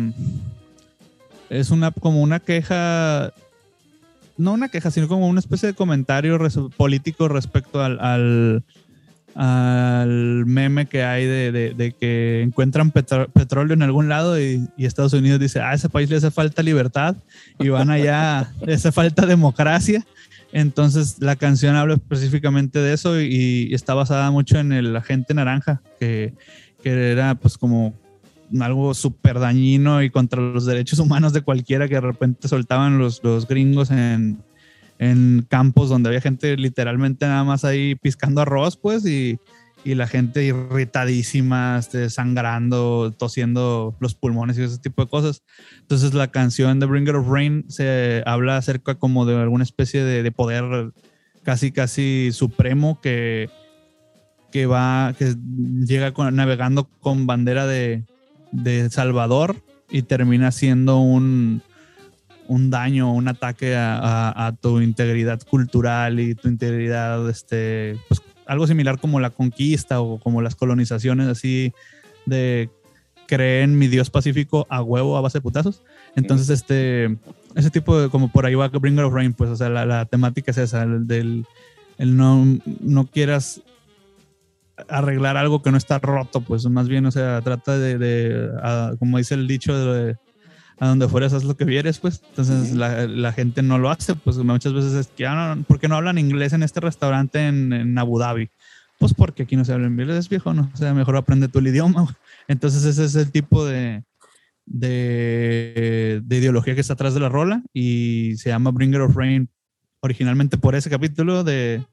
es una, como una queja, no una queja, sino como una especie de comentario político respecto al, al, al meme que hay de, de, que encuentran petróleo en algún lado y, y, Estados Unidos dice, ah, ese país le hace falta libertad y van allá, le hace falta democracia. Entonces la canción habla específicamente de eso y, y está basada mucho en el agente naranja, que que era pues como algo súper dañino y contra los derechos humanos de cualquiera que de repente soltaban los, los gringos en, en campos donde había gente literalmente nada más ahí piscando arroz, pues, y, y la gente irritadísima, este, sangrando, tosiendo los pulmones y ese tipo de cosas. Entonces la canción de Bringer of Rain se habla acerca como de alguna especie de, de poder casi, casi supremo que, que va, que llega navegando con bandera de, de Salvador y termina siendo un, un daño, un ataque a, tu integridad cultural y tu integridad, este, pues algo similar como la conquista o como las colonizaciones así de creer en mi Dios pacífico a huevo a base de putazos. Entonces, este, ese tipo de, como por ahí va Bringer of Rain, pues, o sea, la, temática es esa, el, del, el no, no quieras arreglar algo que no está roto, pues más bien, o sea, trata de, como dice el dicho, de, a donde fueras haz lo que vieres, pues. Entonces la, gente no lo hace, pues muchas veces es que, ah, no, ¿por qué no hablan inglés en este restaurante en, Abu Dhabi? Pues porque aquí no se habla inglés, viejo, ¿no? O sea, mejor aprende tú el idioma. Entonces ese es el tipo de, de, de, ideología que está atrás de la rola y se llama Bringer of Rain originalmente por ese capítulo de,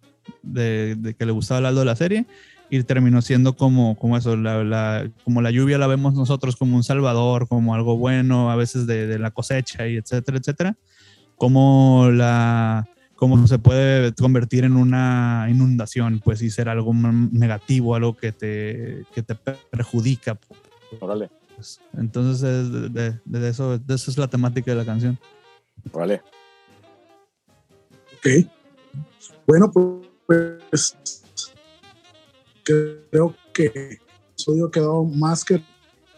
de, que le gustaba el Aldo de la serie y terminó siendo como, como eso, la, como la lluvia la vemos nosotros como un salvador, como algo bueno, a veces de, la cosecha y etcétera, etcétera, como la cómo se puede convertir en una inundación, pues, y ser algo negativo, algo que te, que te perjudica. Órale. Pues, entonces, de, de, eso, de eso es la temática de la canción. Órale. Ok. Bueno, pues creo que el episodio ha quedado más que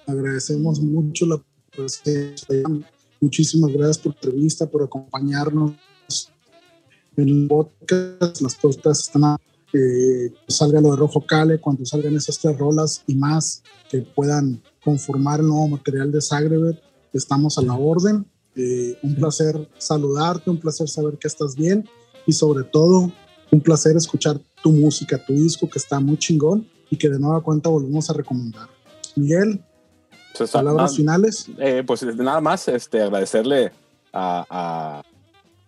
agradecemos mucho la presencia. Muchísimas gracias por tu entrevista, por acompañarnos en el podcast. Las postas están a, eh, salga lo de Rojo Cale, cuando salgan esas tres rolas y más que puedan conformar el nuevo material de Zagreb, estamos a la orden. Eh, un placer saludarte, un placer saber que estás bien y sobre todo un placer escuchar tu música, tu disco, que está muy chingón y que de nueva cuenta volvemos a recomendar. Miguel, pues, palabras finales. Eh, pues nada más este, agradecerle a,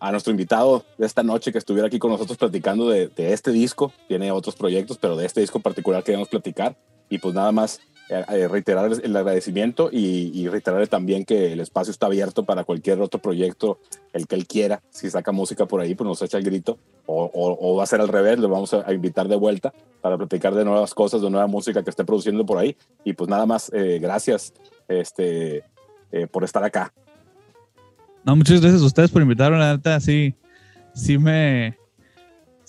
a, nuestro invitado de esta noche que estuviera aquí con nosotros platicando de, de este disco. Tiene otros proyectos, pero de este disco en particular queremos platicar. Y pues nada más eh, eh, reiterar el agradecimiento y, y reiterar también que el espacio está abierto para cualquier otro proyecto, el que él quiera. Si saca música por ahí, pues nos echa el grito. O, va a ser al revés, lo vamos a, invitar de vuelta para platicar de nuevas cosas, de nueva música que esté produciendo por ahí. Y pues nada más, eh, gracias este, por estar acá. No, muchas gracias a ustedes por invitarme. La neta, sí, sí me,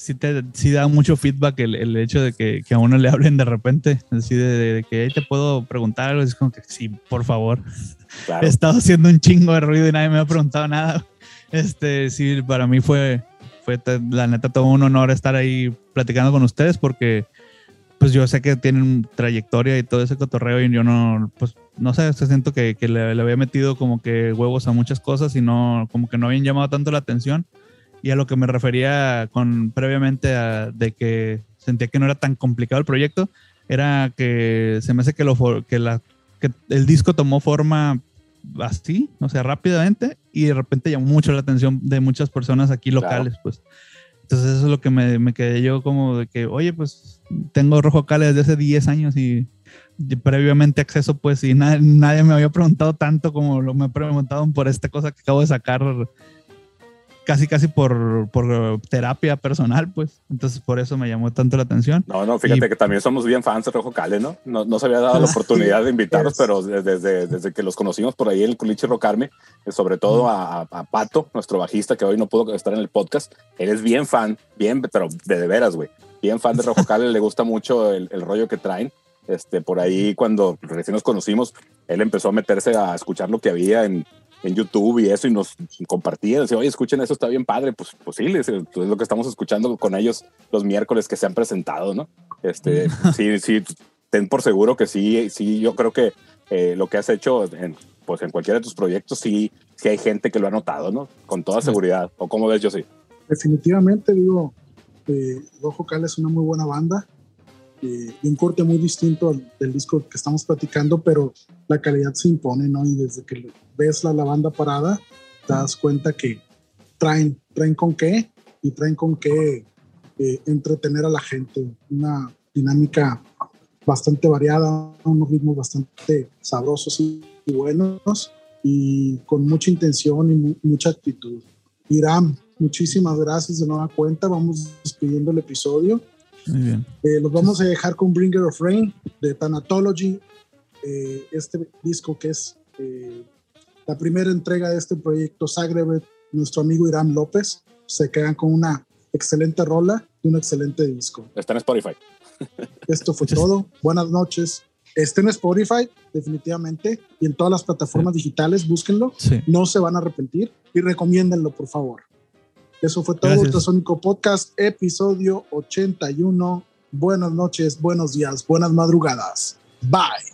sí, te, sí da mucho feedback el, el hecho de que, que, a uno le hablen de repente, así de, que ahí te puedo preguntar algo, es como que sí, por favor. He estado haciendo un chingo de ruido y nadie me ha preguntado nada. Este, sí, para mí fue, fue la neta todo un honor estar ahí platicando con ustedes porque pues yo sé que tienen trayectoria y todo ese cotorreo y yo no, pues no sé, siento que, que le, le, había metido como que huevos a muchas cosas y no, como que no habían llamado tanto la atención y a lo que me refería con previamente de que sentía que no era tan complicado el proyecto, era que se me hace que, lo, que, la, que el disco tomó forma así, o sea, rápidamente y de repente llamó mucho la atención de muchas personas aquí locales, pues. Entonces eso es lo que me, me, quedé yo como de que, oye, pues tengo Rojo Cale desde hace 10 años y, previamente acceso, pues, y nadie, nadie me había preguntado tanto como lo me preguntado por esta cosa que acabo de sacar casi casi por, por, terapia personal, pues. Entonces por eso me llamó tanto la atención. No, no, fíjate que también somos bien fans de Rojo Cale, ¿no? No, no se había dado la oportunidad de invitarlos, pero desde, desde que los conocimos por ahí el Culiche Rocarme, eh, sobre todo a, a, Pato, nuestro bajista, que hoy no pudo estar en el podcast, él es bien fan, bien, pero de, de veras, güey. Bien fan de Rojo Cale, le gusta mucho el, el rollo que traen. Este, por ahí cuando recién nos conocimos, él empezó a meterse a escuchar lo que había en, en YouTube y eso y nos compartía, decía, oye, escuchen eso, está bien padre, pues, pues sí, es, lo que estamos escuchando con ellos los miércoles que se han presentado, ¿no? Este, sí, sí, ten por seguro que sí, sí, yo creo que eh, lo que has hecho en, pues en cualquiera de tus proyectos, sí, sí hay gente que lo ha notado, ¿no? Con toda seguridad, ¿o cómo ves, yo sí? Definitivamente, digo, eh, Rojo Cal es una muy buena banda, eh, un corte muy distinto del disco que estamos platicando, pero la calidad se impone, ¿no? Y desde que ves la lavanda parada, te das cuenta que traen, traen con qué y traen con qué eh, entretener a la gente. Una dinámica bastante variada, unos ritmos bastante sabrosos y, buenos y con mucha intención y mucha actitud. Irán, Muchísimas gracias de nueva cuenta. Vamos despidiendo el episodio. Muy bien. Eh, los vamos a dejar con Bringer of Rain de Thanatology. Eh, este disco que es eh, la primera entrega de este proyecto Zagreb, nuestro amigo Irán López. Se quedan con una excelente rola y un excelente disco. Está en Spotify. Esto fue todo. Buenas noches. Esté en Spotify, definitivamente, y en todas las plataformas digitales, búsquenlo. Sí. No se van a arrepentir y recomiéndenlo, por favor. Eso fue todo. Gracias. Ultrasónico Podcast, episodio 81. Buenas noches, buenos días, buenas madrugadas. Bye.